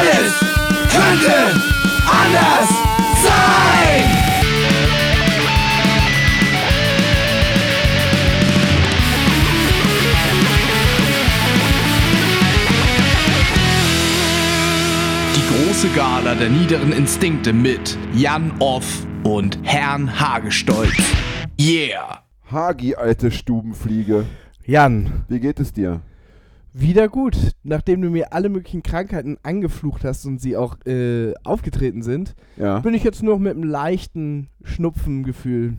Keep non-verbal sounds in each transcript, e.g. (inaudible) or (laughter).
Alles könnte anders sein. Die große Gala der niederen Instinkte mit Jan Off und Herrn Hagestolz. Yeah! Hagi, alte Stubenfliege. Jan, Wie geht es dir? Wieder gut. Nachdem du mir alle möglichen Krankheiten angeflucht hast und sie auch äh, aufgetreten sind, Ja. bin ich jetzt nur noch mit einem leichten Schnupfengefühl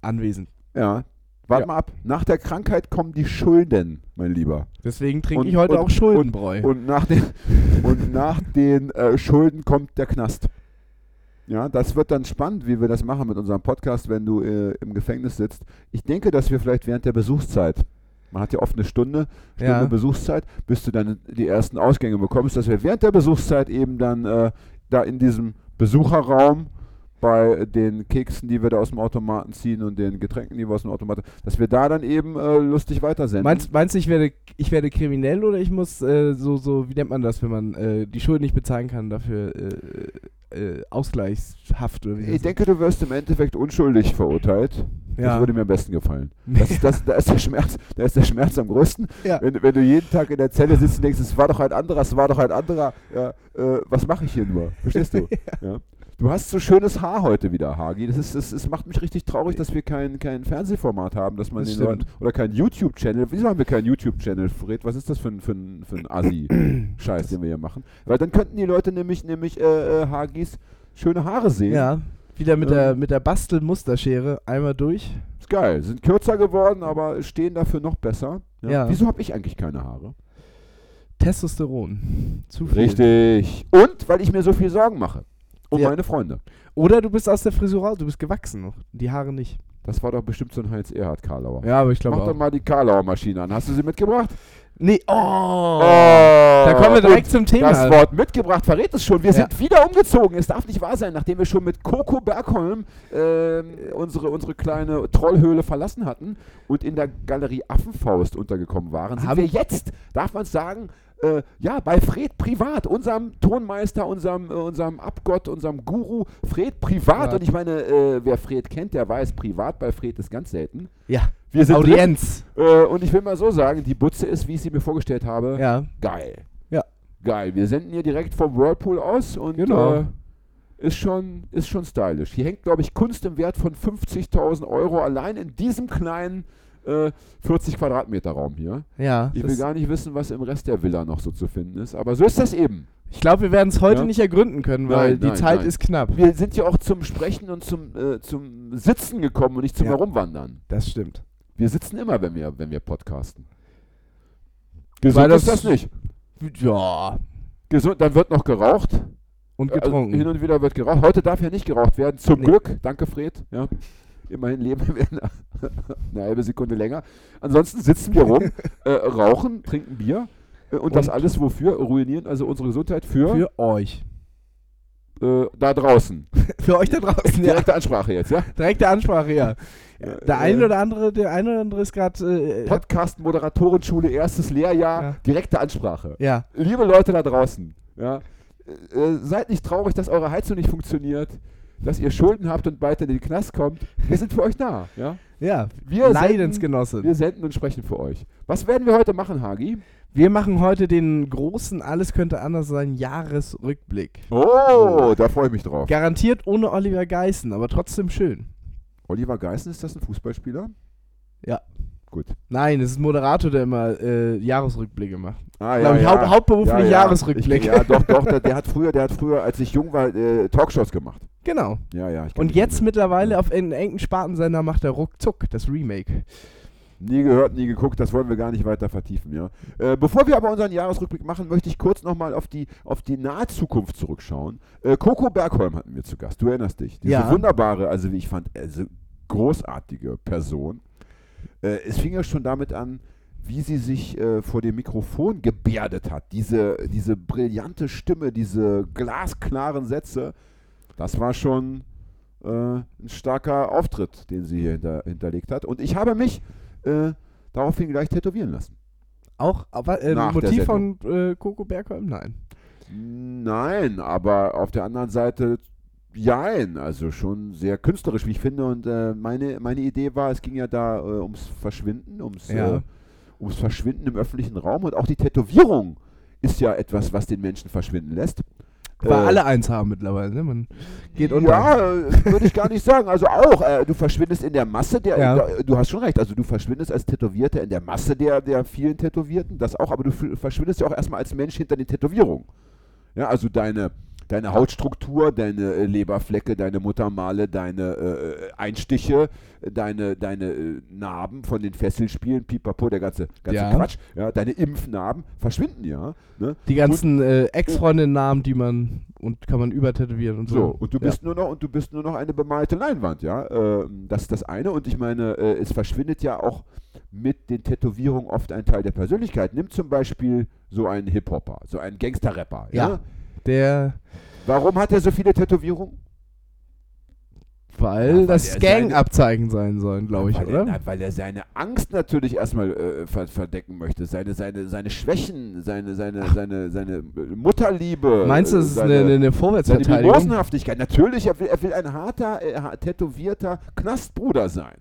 anwesend. Ja. Warte Ja. mal ab. Nach der Krankheit kommen die Schulden, mein Lieber. Deswegen trinke Und- ich heute und- auch Schuldenbräu. Und nach den, und nach den äh, Schulden kommt der Knast. Ja, das wird dann spannend, wie wir das machen mit unserem Podcast, wenn du äh, im Gefängnis sitzt. Ich denke, dass wir vielleicht während der Besuchszeit, man hat ja oft eine Stunde, Stunde Ja. Besuchszeit, bis du dann die ersten Ausgänge bekommst, dass wir während der Besuchszeit eben dann äh, da in diesem Besucherraum bei den Keksen, die wir da aus dem Automaten ziehen und den Getränken, die wir aus dem Automaten, dass wir da dann eben äh, lustig weitersenden. Meinst, meinst du, ich werde, ich werde kriminell oder ich muss äh, so, so, wie nennt man das, wenn man äh, die Schulden nicht bezahlen kann, dafür äh, äh, Ausgleichshaft oder wie Ich das denke, du wirst im Endeffekt unschuldig verurteilt. Das Ja. würde mir am besten gefallen. (laughs) Das, ist- das, da, ist der Schmerz, da ist der Schmerz am größten. Ja. Wenn, wenn du jeden Tag in der Zelle sitzt und denkst, es war doch ein anderer, es war doch ein anderer. Ja, äh, was mache ich hier nur? Verstehst du? (laughs) ja. Du hast so schönes Haar heute wieder, Hagi. Das, ist, das, das macht mich richtig traurig, dass wir kein, kein Fernsehformat haben, dass man Das den Leuten. Oder kein YouTube-Channel. Wieso haben wir keinen YouTube-Channel, Fred? Was ist das für ein, für ein, für ein Assi-Scheiß, (clears throat) den wir hier machen? Weil dann könnten die Leute nämlich, nämlich äh, äh, Hagis schöne Haare sehen. Ja, wieder mit Ähm. der, mit der Bastelmusterschere einmal durch. Ist geil. Sind kürzer geworden, aber stehen dafür noch besser. Ja. Wieso habe ich eigentlich keine Haare? Testosteron. Zu viel. Richtig. Und weil ich mir so viel Sorgen mache. Um Ja. meine Freunde. Oder du bist aus der Frisur raus, du bist gewachsen noch. Die Haare nicht. Das war doch bestimmt so ein Heinz Erhard Karlauer. Ja, aber ich glaube Mach doch auch. mal die Karlauer Maschine an. Hast du sie mitgebracht? Nee, oh. Da Da kommen wir direkt zum Thema. Das Wort mitgebracht verrät es schon. Wir Ja. sind wieder umgezogen. Es darf nicht wahr sein, nachdem wir schon mit Coco Bergholm ähm, unsere, unsere kleine Trollhöhle verlassen hatten und in der Galerie Affenfaust untergekommen waren, sind Haben- wir jetzt, darf man sagen, äh, ja, bei Fred Privat, unserem Tonmeister, unserem, äh, unserem Abgott, unserem Guru, Fred Privat. Ja. Und ich meine, äh, wer Fred kennt, der weiß, privat bei Fred ist ganz selten. Ja. Wir sind Audienz. Drin, äh, und ich will mal so sagen, die Butze ist, wie ich sie mir vorgestellt habe, Ja. geil. Ja. Geil. Wir senden hier direkt vom Whirlpool aus und Genau. äh, ist, schon, ist schon stylisch. Hier hängt, glaube ich, Kunst im Wert von 50.000 Euro allein in diesem kleinen äh, 40 Quadratmeter Raum hier. Ja. Ich will gar nicht wissen, was im Rest der Villa noch so zu finden ist, aber so ist das eben. Ich glaube, wir werden es heute Ja. nicht ergründen können, weil Nein, die nein, Zeit nein. ist knapp. Wir sind ja auch zum Sprechen und zum, äh, zum Sitzen gekommen und nicht zum Ja. Herumwandern. Das stimmt. Wir sitzen immer, wenn wir, wenn wir podcasten. Gesund das- ist das nicht. Ja. Gesund, dann wird noch geraucht. Und Also getrunken. hin und wieder wird geraucht. Heute darf ja nicht geraucht werden. Zum Nee. Glück. Danke, Fred. Ja. Immerhin leben wir eine, (laughs) eine halbe Sekunde länger. Ansonsten sitzen wir rum, (laughs) äh, rauchen, trinken Bier. Äh, und, das Und- alles wofür? Ruinieren also unsere Gesundheit für, Für euch. Äh, da draußen. (laughs) Für euch da draußen, ja. Direkte Ansprache jetzt, ja? Direkte Ansprache, ja. Ja, Der äh, eine oder andere, der eine oder andere ist gerade. Äh, hat- Podcast-Moderatorenschule, erstes Lehrjahr, Ja. direkte Ansprache. ja. Liebe Leute da draußen, ja, äh, seid nicht traurig, dass eure Heizung nicht funktioniert, dass ihr Schulden habt und bald in den Knast kommt. Wir sind für euch da. Ja? Ja. Wir Leidensgenosse. Wir senden und sprechen für euch. Was werden wir heute machen, Hagi? Wir machen heute den großen Alles könnte anders sein Jahresrückblick. Oh, da freue ich mich drauf. Garantiert ohne Oliver Geißen, aber trotzdem schön. Oliver Geißen, ist das ein Fußballspieler? Ja. Gut. Nein, es ist ein Moderator, der immer äh, Jahresrückblicke macht. Ah, Glaub ich, haupt- hauptberuflich Jahresrückblick. Ich, ja, doch, doch, der, der hat (laughs) früher, der hat früher, als ich jung war, äh, Talkshows gemacht. Genau. Ja, ja. Und jetzt mittlerweile auf einen engen Spartensender macht er ruckzuck das Remake. Nie gehört, nie geguckt, das wollen wir gar nicht weiter vertiefen, ja. Äh, bevor wir aber unseren Jahresrückblick machen, möchte ich kurz nochmal auf die, auf die nahe Zukunft zurückschauen. Äh, Coco Bergholm hatten wir zu Gast, du erinnerst dich. Diese Ja. wunderbare, also wie ich fand, also großartige Person. Äh, es fing ja schon damit an, wie sie sich äh, vor dem Mikrofon gebärdet hat. Diese, diese brillante Stimme, diese glasklaren Sätze. Das war schon äh, ein starker Auftritt, den sie hier hinter, hinterlegt hat. Und ich habe mich äh, daraufhin gleich tätowieren lassen. Auch aber, äh, Nach Motiv von äh, Coco Bergholm? Nein. Nein, aber auf der anderen Seite jein, also schon sehr künstlerisch, wie ich finde. Und äh, meine, meine Idee war, es ging ja da äh, ums Verschwinden, ums, Ja. äh, ums Verschwinden im öffentlichen Raum und auch die Tätowierung ist ja etwas, was den Menschen verschwinden lässt. Weil Äh, alle eins haben mittlerweile, ne? Man geht unter. Ja, würde ich gar nicht sagen. Also auch, äh, du verschwindest in der Masse der, Ja. du hast schon recht, also du verschwindest als Tätowierter in der Masse der, der vielen Tätowierten, das auch, aber du verschwindest ja auch erstmal als Mensch hinter den Tätowierungen. Ja, also deine, deine Hautstruktur, deine äh, Leberflecke, deine Muttermale, deine äh, Einstiche, deine, deine äh, Narben von den Fesselspielen, pipapo, der ganze, ganze Ja. Quatsch, ja, deine Impfnarben verschwinden ja. Ne? Die ganzen äh, Ex-Freundinnen-Namen, die man und kann man übertätowieren und so. So, und du bist nur noch und du bist nur noch eine bemalte Leinwand, ja. Ähm, das ist das eine. Und ich meine, äh, es verschwindet ja auch mit den Tätowierungen oft ein Teil der Persönlichkeit. Nimm zum Beispiel so einen Hip-Hopper, so einen Gangster-Rapper. Ja. Ja. Der, Warum hat er so viele Tätowierungen? weil Ja, das Gang-Abzeichen sein sollen, glaube ich, weil oder? Er, na, weil er seine Angst natürlich erstmal äh, ver verdecken möchte, seine, seine, seine Schwächen, seine, seine, seine, seine Mutterliebe. Meinst du, das ist seine, eine, eine, eine Seine Vorwärtsverteidigung? Mimosenhaftigkeit. Natürlich, er will, er will ein harter, äh, tätowierter Knastbruder sein.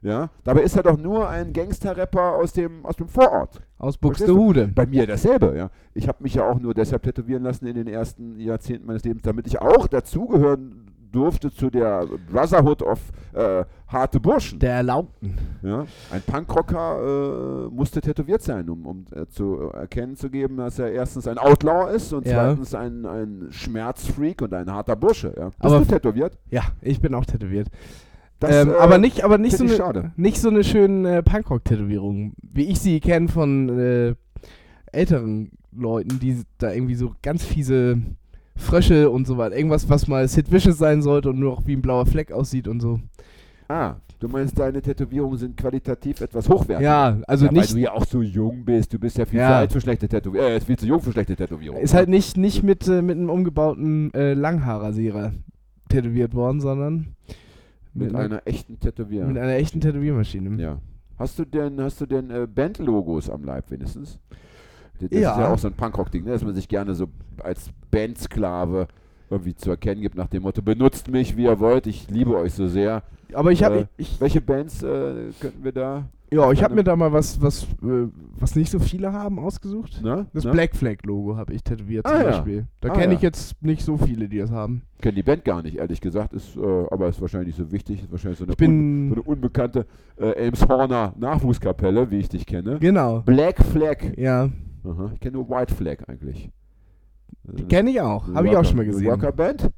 Ja, dabei ist er doch nur ein Gangster-Rapper aus dem, aus dem Vorort. Aus? Buxtehude. Bei mir dasselbe, ja. Ich habe mich ja auch nur deshalb tätowieren lassen in den ersten Jahrzehnten meines Lebens, damit ich auch dazugehören durfte zu der Brotherhood of äh, harte Burschen. Der Erlaubten. Ja? Ein Punkrocker äh, musste tätowiert sein, um, um äh, zu erkennen zu geben, dass er erstens ein Outlaw ist und Ja. zweitens ein, ein Schmerzfreak und ein harter Bursche. Ja? Bist Aber- du tätowiert? Ja, ich bin auch tätowiert. Das, ähm, äh, aber nicht, aber nicht so, eine, nicht so eine schöne äh, Punkrock-Tätowierung, wie ich sie kenne von äh, älteren Leuten, die da irgendwie so ganz fiese Frösche und so weiter. Irgendwas, was mal Sid Vicious sein sollte und nur noch wie ein blauer Fleck aussieht und so. Ah, du meinst, deine Tätowierungen sind qualitativ etwas hochwertiger? Ja, also ja, nicht. Weil du ja auch so jung bist. Du bist ja viel Ja. zu alt für schlechte Tätowierungen. Äh, viel zu jung für schlechte Tätowierungen. Ist halt nicht, nicht mit, äh, mit einem umgebauten äh, Langhaarrasierer tätowiert worden, sondern mit einer echten Tätowierung. mit einer echten Tätowiermaschine. Ja. Hast du denn, hast du denn äh, Bandlogos am Leib wenigstens? Das ist Ja. ja auch so ein Punkrock-Ding, ne? dass man sich gerne so als Bandsklave irgendwie zu erkennen gibt, nach dem Motto, benutzt mich, wie ihr wollt, ich liebe euch so sehr. Aber ich habe Äh, Welche Bands äh, könnten wir da? Ja, ich hab gerne- mir da mal was, was, äh, was nicht so viele haben, ausgesucht. Ne? Das ne? Black Flag Logo habe ich tätowiert Ah, zum ja. Beispiel. Da Ah, kenne ja. ich jetzt nicht so viele, die das haben. kenne die Band gar nicht, ehrlich gesagt, ist, äh, aber ist wahrscheinlich nicht so wichtig. Ist wahrscheinlich so eine, Ich bin un, so eine unbekannte äh, Elmshorner Nachwuchskapelle, wie ich dich kenne. genau. Black Flag. Ja, Aha, ich kenne nur White Flag eigentlich. die kenne ich auch. Habe ich auch schon mal gesehen. Rockerband?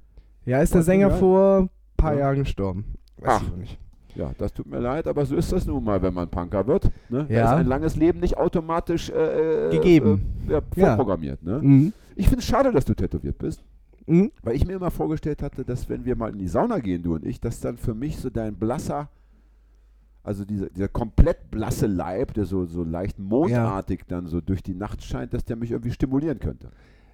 Ja, ist der Sänger vor ein paar Ja. Jahren gestorben. Weiß Ach. ich nicht. Ja, das tut mir leid, aber so ist das nun mal, wenn man Punker wird. Ne? Da Ja. ist ein langes Leben nicht automatisch äh, äh, Gegeben. Äh, ja, Ja. vorprogrammiert. Ne? Mhm. Ich finde es schade, dass du tätowiert bist, Mhm. weil ich mir immer vorgestellt hatte, dass wenn wir mal in die Sauna gehen, du und ich, dass dann für mich so dein blasser, also dieser, dieser komplett blasse Leib, der so, so leicht mondartig dann so durch die Nacht scheint, dass der mich irgendwie stimulieren könnte.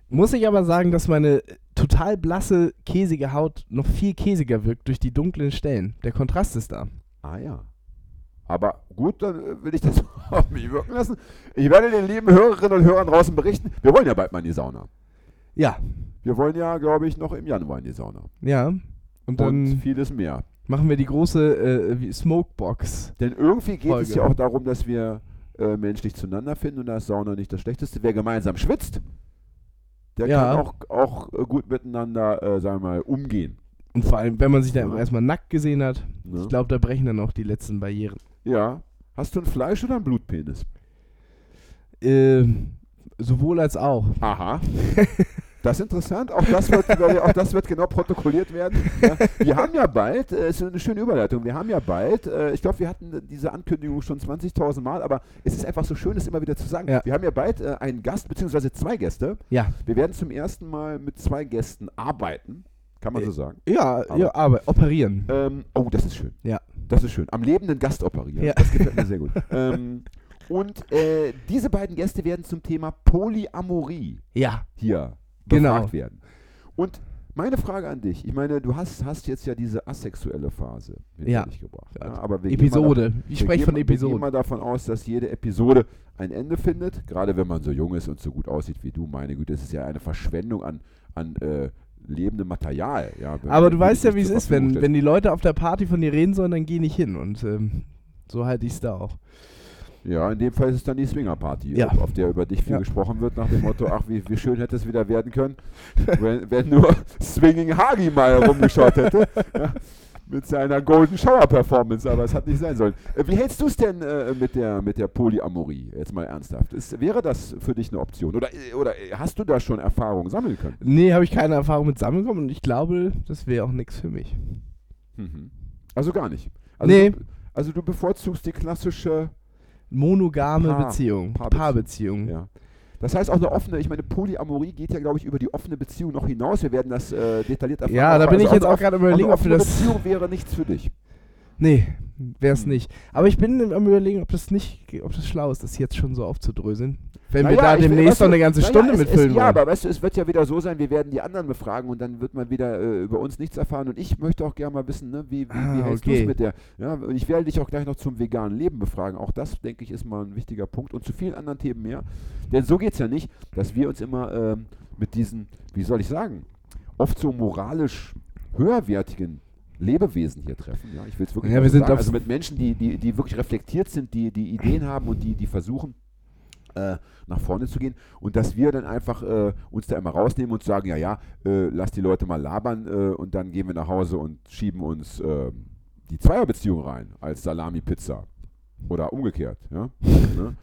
Muss ich aber sagen, dass meine total blasse, käsige Haut noch viel käsiger wirkt durch die dunklen Stellen. Der Kontrast ist da. Ah ja. Aber gut, dann äh, will ich das (laughs) auf mich wirken lassen. Ich werde den lieben Hörerinnen und Hörern draußen berichten. Wir wollen ja bald mal in die Sauna. Ja, Wir wollen ja, glaube ich, noch im Januar in die Sauna. ja. Und dann Und vieles mehr. machen wir die große äh, Smokebox. Denn irgendwie geht es Folge. ja auch darum, dass wir äh, menschlich zueinander finden und da ist Sauna nicht das Schlechteste. Wer gemeinsam schwitzt, der Ja. kann auch, auch äh, gut miteinander, äh, sagen wir mal, umgehen. Und vor allem, wenn man sich dann Ja. erstmal nackt gesehen hat, Ne? ich glaube, da brechen dann auch die letzten Barrieren. Ja. Hast du ein Fleisch- oder ein Blutpenis? Ähm, sowohl als auch. Aha. (laughs) Das ist interessant. Auch das wird, auch das wird genau protokolliert werden. Ja, wir haben ja bald, äh, ist eine schöne Überleitung, wir haben ja bald, äh, ich glaube, wir hatten diese Ankündigung schon 20.000 Mal, aber es ist einfach so schön, es immer wieder zu sagen. Ja. Wir haben ja bald äh, einen Gast, beziehungsweise zwei Gäste. Ja. Wir werden zum ersten Mal mit zwei Gästen arbeiten, kann man so sagen. Ja, Aber- ja, aber operieren. Ähm, oh, das ist schön. Ja. Das ist schön. Am lebenden Gast operieren. Ja. Das gefällt mir sehr gut. (laughs) ähm, und äh, diese beiden Gäste werden zum Thema Polyamorie Ja, hier Genau. befragt werden. Und Meine Frage an dich. Ich meine, du hast, hast jetzt ja diese asexuelle Phase Ja. dich gebracht. Ja, Ja, aber Episode. Ich wir spreche von Wir gehen Episoden. mal davon aus, dass jede Episode ein Ende findet. Gerade wenn man so jung ist und so gut aussieht wie du. Meine Güte, das ist ja eine Verschwendung an, an äh, lebendem Material. Ja, Aber du weißt ja, wie es ist, wenn, wenn die Leute auf der Party von dir reden sollen, dann geh nicht hin. Und ähm, so halte ich es da auch. Ja, in dem Fall ist es dann die Swingerparty, Ja. auf, der über dich viel Ja. gesprochen wird, nach dem Motto, ach, wie, wie schön hätte es wieder werden können, (laughs) wenn, wenn nur Swinging Hagi mal rumgeschaut hätte. Ja, mit seiner Golden Shower Performance, aber es hat nicht sein sollen. Äh, Wie hältst du es denn äh, mit, der, mit der Polyamorie? Jetzt mal ernsthaft. Ist, wäre das für dich eine Option? Oder, äh, oder äh, hast du da schon Erfahrungen sammeln können? Nee, habe ich keine Erfahrung mit Sammeln und ich glaube, das wäre auch nichts für mich. Mhm. Also gar nicht. Also Nee. Du, also du bevorzugst die klassische Monogame Paar- Beziehung. Paarbeziehung. Paarbeziehung. Ja. Das heißt auch eine offene, ich meine, Polyamorie geht ja, glaube ich, über die offene Beziehung noch hinaus. Wir werden das äh, detailliert erfahren. Ja, da bin ich also jetzt eine auch gerade überlegen, ob wir das. Beziehung wäre nichts für dich. Nee, wäre es Hm. nicht. Aber ich bin am überlegen, ob das nicht, ob das schlau ist, das jetzt schon so aufzudröseln. Wenn wir Naja, da ich will- demnächst weißt noch du, eine ganze naja, Stunde es, mitfüllen es, Ja, wollen. aber weißt du, es wird ja wieder so sein, wir werden die anderen befragen und dann wird man wieder äh, über uns nichts erfahren. Und ich möchte auch gerne mal wissen, ne, wie, wie, wie Ah, hältst du okay. es mit der. Ja, und ich werde dich auch gleich noch zum veganen Leben befragen. Auch das, denke ich, ist mal ein wichtiger Punkt und zu vielen anderen Themen mehr. Denn so geht es ja nicht, dass wir uns immer ähm, mit diesen, wie soll ich sagen, oft so moralisch höherwertigen Lebewesen hier treffen. Ja, ich will es wirklich Ja, wir so also mit Menschen, die, die, die wirklich reflektiert sind, die, die Ideen haben und die, die versuchen, äh, nach vorne zu gehen und dass wir dann einfach äh, uns da immer rausnehmen und sagen, ja, ja, äh, lass die Leute mal labern äh, und dann gehen wir nach Hause und schieben uns äh, die Zweierbeziehung rein als Salami-Pizza oder umgekehrt. Ja? (laughs) ne?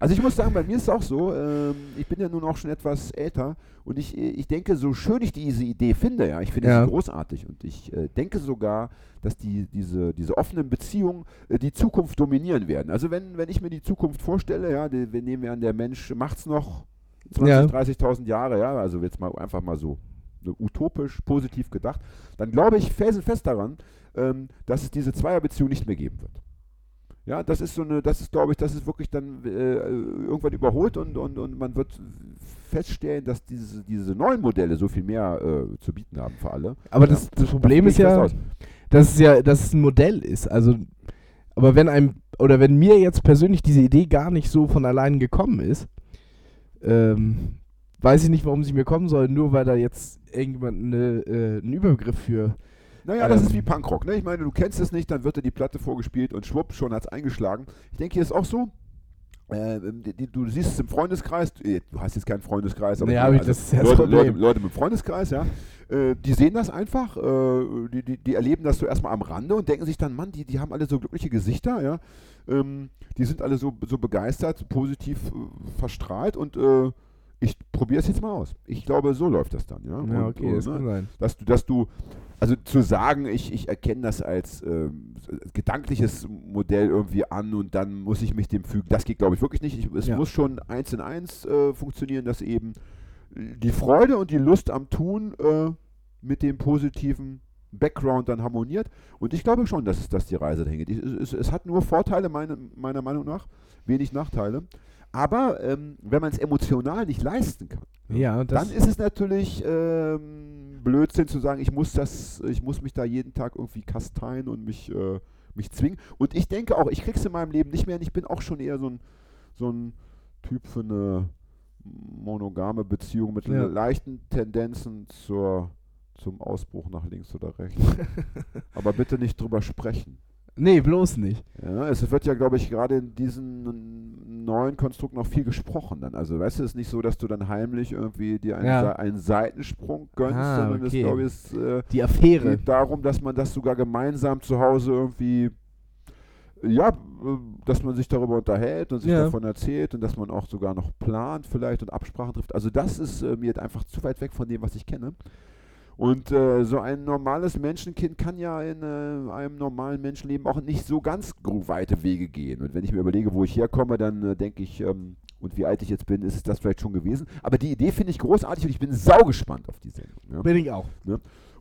Also ich muss sagen, bei mir ist es auch so, ähm, ich bin ja nun auch schon etwas älter und ich, ich denke, so schön ich diese Idee finde, ja, ich finde Ja. sie großartig und ich äh, denke sogar, dass die, diese, diese offenen Beziehungen äh, die Zukunft dominieren werden. Also wenn, wenn ich mir die Zukunft vorstelle, ja, die, wir nehmen wir an, der Mensch macht es noch 20, Ja. 30.000 Jahre, ja, also jetzt mal einfach mal so so utopisch, positiv gedacht, dann glaube ich felsenfest daran, ähm, dass es diese Zweierbeziehung nicht mehr geben wird. Ja, das ist so eine, das ist, glaube ich, das ist wirklich dann äh, irgendwann überholt und, und, und man wird feststellen, dass diese, diese neuen Modelle so viel mehr äh, zu bieten haben für alle. Aber Ja, das, das Problem ist ja, dass es ja, dass es ein Modell ist. Also, aber wenn einem, oder wenn mir jetzt persönlich diese Idee gar nicht so von allein gekommen ist, ähm, weiß ich nicht, warum sie mir kommen soll, nur weil da jetzt irgendjemand eine, äh, einen Überbegriff für. Naja, das Ähm. ist wie Punkrock. Ne? Ich meine, du kennst es nicht, dann wird dir die Platte vorgespielt und schwupp, schon hat es eingeschlagen. Ich denke, hier ist auch so. Äh, die, die, du siehst es im Freundeskreis, äh, du hast jetzt keinen Freundeskreis, aber hab ich, das ist ja das Leute. Leute, Leute mit Freundeskreis, ja, äh, die sehen das einfach, äh, die, die, die erleben das so erstmal am Rande und denken sich dann, Mann, die, die haben alle so glückliche Gesichter, ja, ähm, die sind alle so, so begeistert, positiv äh, verstrahlt und äh, ich probiere es jetzt mal aus. Ich glaube, so läuft das dann, ja. Ja, und, okay, das ne, kann sein. dass du, dass du, also zu sagen, ich, ich erkenne das als ähm, gedankliches Modell irgendwie an und dann muss ich mich dem fügen, das geht glaube ich wirklich nicht. Ich, es Ja. muss schon eins in eins äh, funktionieren, dass eben die Freude und die Lust am Tun äh, mit dem positiven Background dann harmoniert. Und ich glaube schon, dass dass die Reise dahin geht. Ich, es, es hat nur Vorteile, meine, meiner Meinung nach, wenig Nachteile. Aber ähm, wenn man es emotional nicht leisten kann, Ja, das, dann ist es natürlich ähm, Blödsinn zu sagen, ich muss das, ich muss mich da jeden Tag irgendwie kasteien und mich, äh, mich zwingen. Und ich denke auch, ich krieg's in meinem Leben nicht mehr. Und ich bin auch schon eher so ein, so ein Typ für eine monogame Beziehung mit Ja. leichten Tendenzen zur, zum Ausbruch nach links oder rechts. (laughs) Aber bitte nicht drüber sprechen. nee, bloß nicht. Ja, es wird ja, glaube ich, gerade in diesem neuen Konstrukt noch viel gesprochen dann. Also, weißt du, es ist nicht so, dass du dann heimlich irgendwie dir einen, Ja. Einen Seitensprung gönnst, Ah, sondern okay. es, glaube ich, es äh, Die Affäre. geht darum, dass man das sogar gemeinsam zu Hause irgendwie, ja, dass man sich darüber unterhält und sich Ja. davon erzählt und dass man auch sogar noch plant vielleicht und Absprachen trifft. Also, das ist äh, mir einfach zu weit weg von dem, was ich kenne. Und äh, so ein normales Menschenkind kann ja in äh, einem normalen Menschenleben auch nicht so ganz weite Wege gehen. Und wenn ich mir überlege, wo ich herkomme, dann äh, denke ich, ähm, und wie alt ich jetzt bin, ist es das vielleicht schon gewesen. Aber die Idee finde ich großartig und ich bin saugespannt auf die Sendung. Ja. Bin ich auch.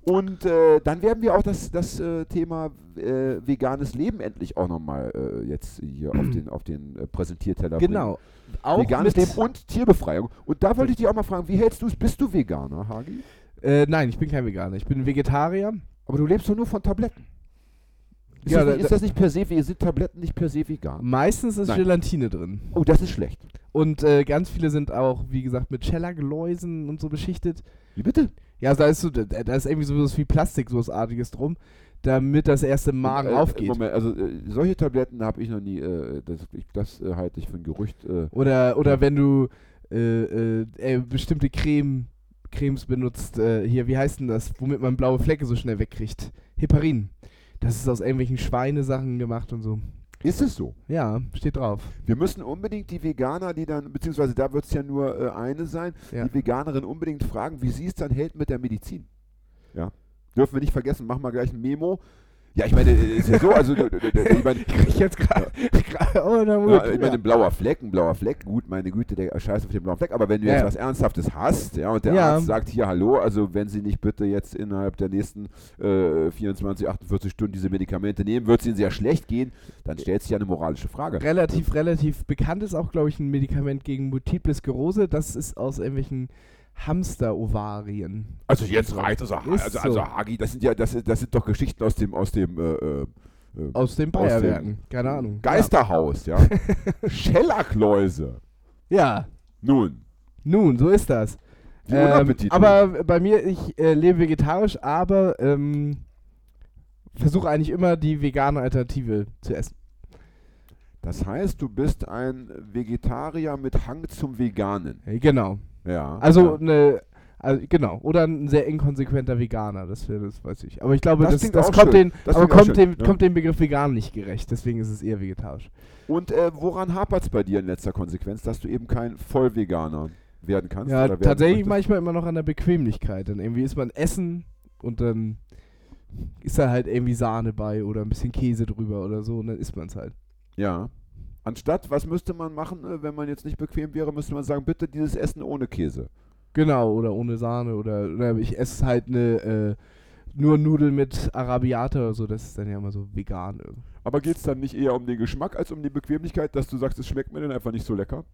Und äh, dann werden wir auch das, das äh, Thema äh, veganes Leben endlich auch nochmal äh, jetzt hier auf den, auf den äh, Präsentierteller bringen. Genau. Auch Veganes Leben und Tierbefreiung. Und da wollte ich dich auch mal fragen, wie hältst du es? Bist du Veganer, Hagi? Äh, nein, ich bin kein Veganer. Ich bin Vegetarier. Aber du lebst doch nur von Tabletten. Ist, Ja, das, da- nicht, ist das nicht per se, sind Tabletten nicht per se vegan? Meistens ist Nein. Gelatine drin. Oh, das ist schlecht. Und äh, ganz viele sind auch, wie gesagt, mit Schellageläusen und so beschichtet. Wie bitte? Ja, da ist, so, da, ist irgendwie sowas wie Plastik, sowas artiges drum, damit das erst im Magen Äh, aufgeht. Moment, also äh, solche Tabletten habe ich noch nie, äh, das, ich, das äh, halte ich für ein Gerücht. Äh, Oder, oder Ja. wenn du bestimmte Creme, Cremes benutzt, äh, hier, wie heißt denn das, womit man blaue Flecke so schnell wegkriegt? Heparin. Das ist aus irgendwelchen Schweinesachen gemacht und so. ist es so? Ja, steht drauf. Wir müssen unbedingt die Veganer, die dann, beziehungsweise da wird es ja nur äh, eine sein, Ja. die Veganerin unbedingt fragen, wie sie es dann hält mit der Medizin. Ja. Dürfen wir nicht vergessen, machen wir gleich ein Memo. Ja, ich meine, äh, ist ja so, also, äh, äh, ich meine, (laughs) Ich jetzt (laughs) gerade. Ja, ich meine, ein blauer Fleck, ein blauer Fleck, gut, meine Güte, der scheißt auf den blauen Fleck, aber wenn du jetzt ja. was Ernsthaftes hast, ja, und der Ja. Arzt sagt hier, hallo, also wenn Sie nicht bitte jetzt innerhalb der nächsten äh, 24, 48 Stunden diese Medikamente nehmen, wird es Ihnen sehr schlecht gehen, dann stellt sich ja eine moralische Frage. relativ, relativ bekannt ist auch, glaube ich, ein Medikament gegen Multiple Sklerose. Das ist aus irgendwelchen Hamster-Ovarien. Also jetzt reicht also, Ist also, so. also Hagi, das sind ja, das, das sind doch Geschichten aus dem, aus dem, äh, äh, Aus den Bayerwerken. Keine Ahnung. Geisterhaus, ja. (laughs) Schellackläuse. Ja. Nun, Nun, so ist das. Ähm, aber bei mir, ich äh, lebe vegetarisch, aber ähm, versuche eigentlich immer die vegane Alternative zu essen. das heißt, du bist ein Vegetarier mit Hang zum Veganen. Genau. Ja. Also eine, also genau, oder ein sehr inkonsequenter Veganer, das das weiß ich. Aber ich glaube, Das das, das, kommt schön. den, Das aber kommt dem, ja. kommt dem Begriff vegan nicht gerecht, deswegen ist es eher vegetarisch. Und äh, woran hapert es bei dir in letzter Konsequenz, dass du eben kein Vollveganer werden kannst? Ja, werden tatsächlich möchtest? manchmal immer noch an der Bequemlichkeit. Dann irgendwie isst man Essen und dann ist da halt irgendwie Sahne bei oder ein bisschen Käse drüber oder so und dann isst man es halt. Ja. Anstatt, was müsste man machen, äh, wenn man jetzt nicht bequem wäre, müsste man sagen, bitte dieses Essen ohne Käse. Genau, oder ohne Sahne oder, oder ich esse halt eine äh, nur Nudeln mit Arabiata oder so, das ist dann ja immer so vegan. irgendwie. Aber geht es dann nicht eher um den Geschmack als um die Bequemlichkeit, dass du sagst, es schmeckt mir dann einfach nicht so lecker?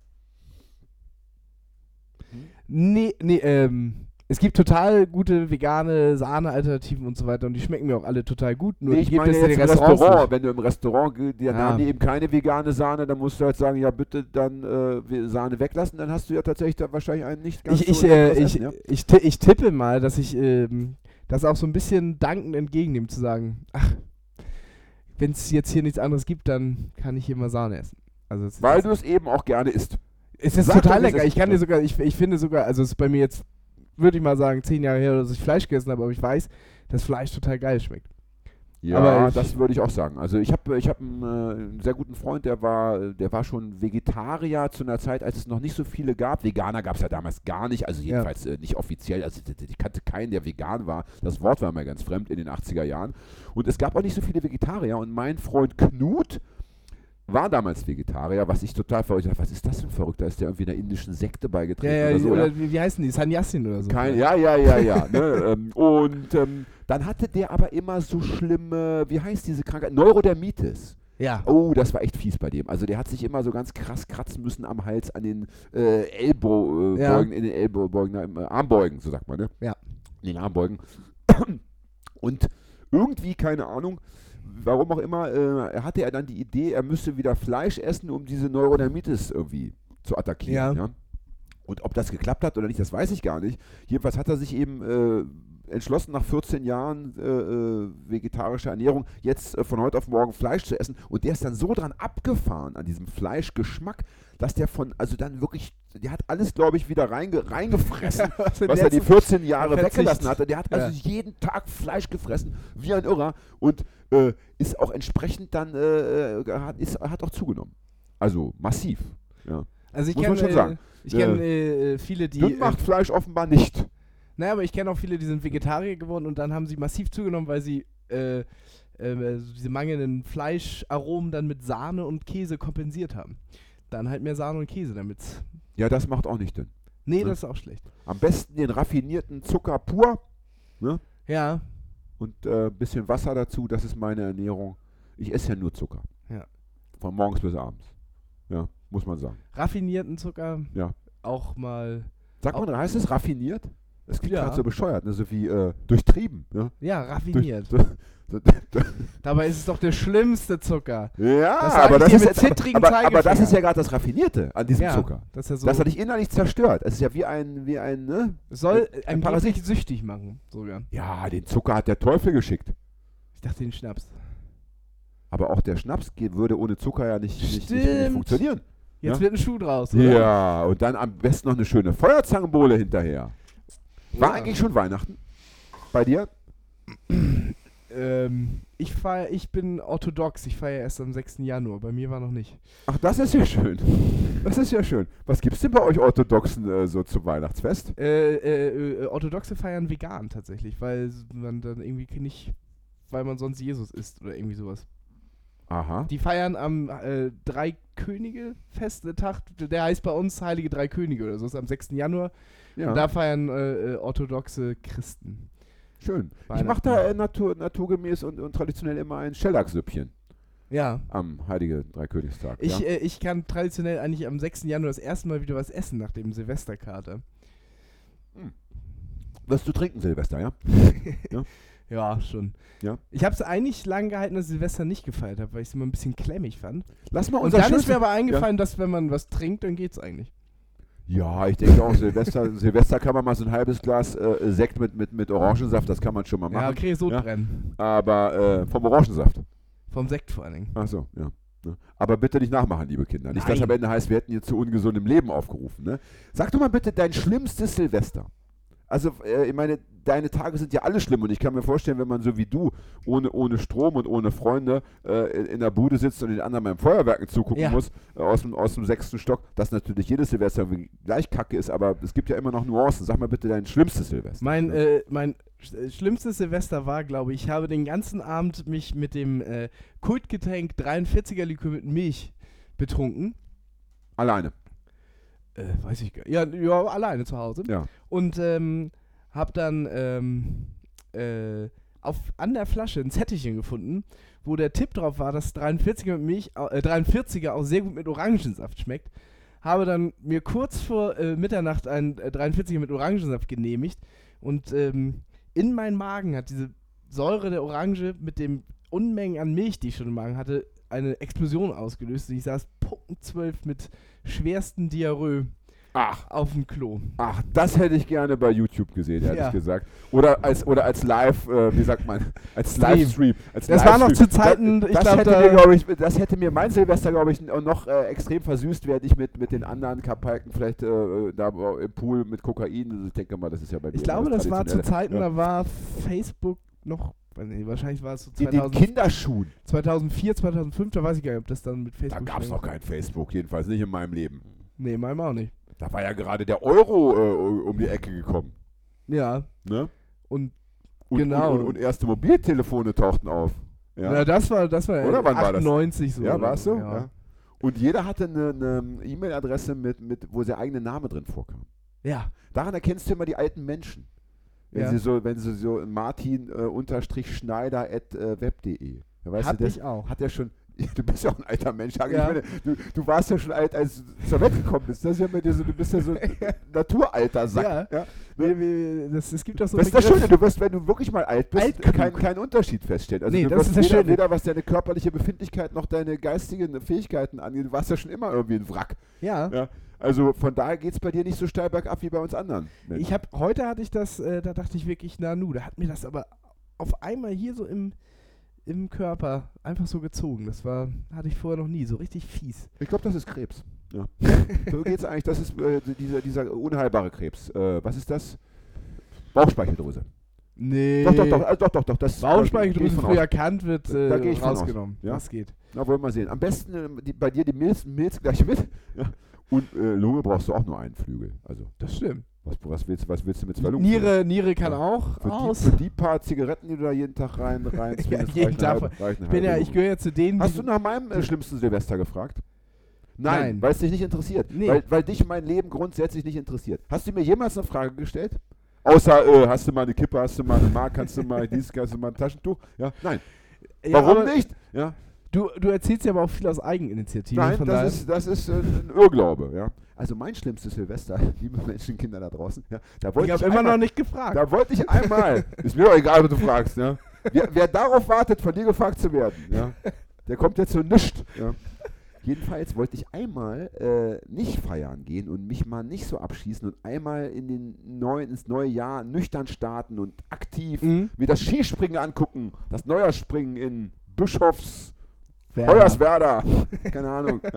Nee, nee, ähm, es gibt total gute vegane Sahne-Alternativen und so weiter und die schmecken mir auch alle total gut. Nur Nee, ich meine jetzt im Restaurant. nicht. Wenn du im Restaurant, dann Ja. haben die eben keine vegane Sahne, dann musst du halt sagen, ja bitte dann äh, Sahne weglassen, dann hast du ja tatsächlich da wahrscheinlich einen nicht ganz Ich, ich, so äh, leckeres ich, Essen, ja? ich, ich tippe mal, dass ich ähm, das auch so ein bisschen dankend entgegennehme, zu sagen, ach, wenn es jetzt hier nichts anderes gibt, dann kann ich hier mal Sahne essen. Also Weil du es eben auch gerne isst. es ist Sag total lecker. Ich kann dir sogar, ich, ich finde sogar, also es ist bei mir jetzt, würde ich mal sagen, zehn Jahre her, dass ich Fleisch gegessen habe, aber ich weiß, dass Fleisch total geil schmeckt. Ja, Aber ich- das würde ich auch sagen. Also ich habe ich hab einen, äh, einen sehr guten Freund, der war, der war schon Vegetarier zu einer Zeit, als es noch nicht so viele gab. Veganer gab es ja damals gar nicht, also jedenfalls äh, nicht offiziell. Also ich kannte keinen, der vegan war. Das Wort war mir ganz fremd in den 80er Jahren. Und es gab auch nicht so viele Vegetarier. Und mein Freund Knut war damals Vegetarier, was ich total verrückt habe. Was ist das für ein Verrückter? Ist der irgendwie einer indischen Sekte beigetreten Ja, ja, oder so? oder ja? wie, heißen die? Sanyasin oder so. Kein, ja, ja, ja, ja. ne, (laughs) ähm, und ähm, dann hatte der aber immer so schlimme, wie heißt diese Krankheit? Neurodermitis. ja. Oh, das war echt fies bei dem. Also der hat sich immer so ganz krass kratzen müssen am Hals, an den äh, Ellbogen, äh, Ja. In den Ellbogen, äh, Armbeugen, so sagt man, ne? Ja. In den Armbeugen. (clears throat) Und irgendwie, keine Ahnung, warum auch immer, äh, hatte er dann die Idee, er müsste wieder Fleisch essen, um diese Neurodermitis irgendwie zu attackieren. Ja. Ja. Und ob das geklappt hat oder nicht, das weiß ich gar nicht. Jedenfalls hat er sich eben äh, entschlossen, nach 14 Jahren äh, äh, vegetarischer Ernährung jetzt äh, von heute auf morgen Fleisch zu essen. Und der ist dann so dran abgefahren an diesem Fleischgeschmack, dass der von, also dann wirklich, der hat alles, glaube ich, wieder reinge, reingefressen, (laughs) Was er die Zeit- 14 Jahre weggelassen hatte. Der hat also Ja. jeden Tag Fleisch gefressen, wie ein Irrer. Und äh, ist auch entsprechend dann, äh, äh, hat, ist, hat auch zugenommen. Also massiv. Ja. Also ich Muss man kenne schon sagen. ich Ja. kenne äh, viele, die Dünn macht Fleisch offenbar nicht. Naja, aber ich kenne auch viele, die sind Vegetarier geworden und dann haben sie massiv zugenommen, weil sie äh, äh, diese mangelnden Fleischaromen dann mit Sahne und Käse kompensiert haben. Dann halt mehr Sahne und Käse, damit. Ja, das macht auch nicht Sinn. Nee, Ja. das ist auch schlecht. Am besten den raffinierten Zucker pur Ja, und ein äh, bisschen Wasser dazu. Das ist meine Ernährung. Ich esse ja nur Zucker. Ja. Von morgens bis abends. Ja, muss man sagen. raffinierten Zucker Ja. auch mal. Sagt man, heißt es raffiniert? Das klingt Ja. gerade so bescheuert, ne? so wie äh, durchtrieben. Ne? Ja, raffiniert. (laughs) durch, Dabei ist es doch der schlimmste Zucker. ja, Das aber das, ist, aber, aber das ist ja gerade das Raffinierte an diesem ja, Zucker. Das, ja so, Das hat dich innerlich zerstört. Es ist ja wie ein, wie ein, ne? soll ein ein Parasit. Süchtig machen, sogar. Ja, den Zucker hat der Teufel geschickt. Ich dachte den Schnaps. Aber auch der Schnaps würde ohne Zucker ja nicht, nicht, nicht, nicht funktionieren. Jetzt Ja? wird ein Schuh draus, oder? Ja, und dann am besten noch eine schöne Feuerzangenbowle hinterher. War Ja. eigentlich schon Weihnachten? Bei dir? Ähm, ich feier, ich bin orthodox. Ich feiere erst am 6. Januar. Bei mir war noch nicht. Ach, das ist ja schön. Das ist ja schön. Was gibt's denn bei euch Orthodoxen äh, so zum Weihnachtsfest? Äh, äh, äh, Orthodoxe feiern vegan tatsächlich, weil man dann irgendwie nicht, weil man sonst Jesus isst oder irgendwie sowas. Aha. Die feiern am äh, Drei Könige Fest, der Tag, der heißt bei uns Heilige Drei Könige oder so, ist am 6. Januar. Ja, Und da feiern äh, äh, orthodoxe Christen. Schön. Ich mache da äh, natur, naturgemäß und, und traditionell immer ein Schellacksüppchen Ja. am Heilige Dreikönigstag. Ich, ja? äh, ich kann traditionell eigentlich am 6. Januar das erste Mal wieder was essen nach dem Silvesterkater. Wirst du trinken, Silvester, (laughs) ja? Ja, schon. Ja. Ich habe es eigentlich lang gehalten, dass Silvester nicht gefeiert habe, weil ich es immer ein bisschen klemmig fand. Lass mal Und unser dann ist mir aber eingefallen, dass wenn man was trinkt, dann geht's eigentlich. Ja, ich denke auch, Silvester, Silvester kann man mal so ein halbes Glas äh, Sekt mit, mit, mit Orangensaft, das kann man schon mal machen. Ja, okay, Sodbrennen. Aber äh, vom Orangensaft. Vom Sekt vor allen Dingen. Ach so, ja. Ne? Aber bitte nicht nachmachen, liebe Kinder. Nicht, dass Nein. am Ende heißt, wir hätten hier zu ungesundem Leben aufgerufen. Ne? Sag doch mal bitte dein schlimmstes Silvester. Also, äh, ich meine, deine Tage sind ja alle schlimm und ich kann mir vorstellen, wenn man so wie du ohne, ohne Strom und ohne Freunde äh, in, in der Bude sitzt und den anderen beim Feuerwerken zugucken Ja. muss, äh, aus, dem, aus dem sechsten Stock, dass natürlich jedes Silvester gleich kacke ist, aber es gibt ja immer noch Nuancen. Sag mal bitte dein schlimmstes Silvester. Mein, Ne? äh, mein äh, schlimmstes Silvester war, glaube ich, ich habe den ganzen Abend mich mit dem äh, Kultgetränk 43er Likör mit Milch betrunken. Alleine. Äh, weiß ich gar nicht. Ja, ja, alleine zu Hause. Ja. Und ähm, hab dann ähm, äh, auf, an der Flasche ein Zettelchen gefunden, wo der Tipp drauf war, dass 43er mit Milch, äh, 43er auch sehr gut mit Orangensaft schmeckt. Habe dann mir kurz vor äh, Mitternacht ein äh, 43er mit Orangensaft genehmigt und ähm, in meinen Magen hat diese Säure der Orange mit dem Unmengen an Milch, die ich schon im Magen hatte, eine Explosion ausgelöst. Und ich saß punktzwölf mit schwersten Diarrhoe Ach, auf dem Klo. Ach, das hätte ich gerne bei YouTube gesehen, ehrlich Ja. gesagt. Oder als, oder als Live, äh, wie sagt man, als Stream. Livestream. Als Das war noch zu Zeiten, das, ich das glaub, hätte da- mir, ich, das hätte mir mein Silvester, glaube ich, noch äh, extrem versüßt, während ich mit, mit den anderen Kapalken vielleicht äh, da im Pool mit Kokain, ich denke mal, das ist ja bei dir Ich glaube, das war zu. Zeiten, ja. da war Facebook noch, nee, wahrscheinlich war es so In den 2000, Kinderschuhen. 2004, 2005, da weiß ich gar nicht, ob das dann mit Da Facebook gab es noch kein Facebook, jedenfalls nicht in meinem Leben. Nee, meinem auch nicht. Da war ja gerade der Euro äh, um die Ecke gekommen. Ja, Ne? und Und, Genau. Und, und, und erste Mobiltelefone tauchten auf. Ja. na, das war, das war Oder wann war das? 98 so. Ja, war es so? Ja. Ja. Und jeder hatte eine, E-Mail-Adresse, mit, mit, wo der eigene Name drin vorkam. ja. Daran erkennst du immer die alten Menschen. Wenn Ja. sie so, wenn sie so Martin äh, äh, web.de. Weißt Hab du, ich auch. Hat ja schon. (laughs) Du bist ja auch ein alter Mensch. Ja. Ich meine, du, du warst ja schon alt, als du zur Welt gekommen bist. Das ist ja mit dir so, du bist ja so (laughs) ein naturalter Sack. Ja. Ja. Wir, wir, das, es gibt auch so Das ist das Schöne, du wirst, wenn du wirklich mal alt bist, Alt keinen kein Unterschied feststellen. Also Nee, du das ist das weder, Schöne. weder was deine körperliche Befindlichkeit noch deine geistigen Fähigkeiten angeht. Du warst ja schon immer irgendwie ein Wrack. Ja. Ja. Also von daher geht es bei dir nicht so steil bergab wie bei uns anderen. Menschen. Ich habe heute hatte ich das, äh, da dachte ich wirklich, na nu, da hat mir das aber auf einmal hier so im, im Körper einfach so gezogen. Das war, hatte ich vorher noch nie, so richtig fies. Ich glaube, das ist Krebs. Ja. (laughs) so geht's eigentlich. Das ist äh, dieser, dieser unheilbare Krebs. Äh, was ist das? Bauchspeicheldrüse. Nee. Doch, doch, doch, äh, doch, doch, doch. Das da geh Bauchspeicheldrüse ich früh erkannt wird Da äh, geh ich von aus. rausgenommen. Ja? Das geht. Na, wollen wir mal sehen. Am besten ähm, die, bei dir die Milz, Milz gleich mit. Ja. Und äh, Lunge brauchst du auch nur einen Flügel. Also Das stimmt. was, was, willst, was willst du mit zwei Lungen? Niere, Niere kann Ja. auch Für die, aus. für die paar Zigaretten, die du da jeden Tag rein, (laughs) rein Ja, jeden Tag. Ich bin ja, ich gehöre ja zu denen, Hast die du nach meinem äh, schlimmsten Silvester gefragt? Nein, Nein. weil es dich nicht interessiert. Nee. Weil, weil dich mein Leben grundsätzlich nicht interessiert. Hast du mir jemals eine Frage gestellt? Außer, äh, hast du mal eine Kippe, hast du mal eine Mark, kannst du mal (laughs) dies, kannst du mal ein Taschentuch? Ja, nein. Ja, Warum nicht? Ja. Du, du erzählst ja aber auch viel aus Eigeninitiative. Nein, das ist, das ist äh, ein Irrglaube. Ja. Also mein schlimmstes Silvester, (laughs) liebe Menschenkinder da draußen, ja, da wollte ich ich, habe immer noch nicht gefragt. da wollte ich einmal, (laughs) ist mir doch egal, was du fragst, ja. wer, wer darauf wartet, von dir gefragt zu werden, ja, der kommt jetzt so nischt. Ja. Jedenfalls wollte ich einmal äh, nicht feiern gehen und mich mal nicht so abschießen und einmal in den neuen, ins neue Jahr nüchtern starten und aktiv Mhm. mir das Skispringen angucken, das Neujahrspringen in Bischofs Werner. Hoyerswerda. Keine Ahnung. (laughs)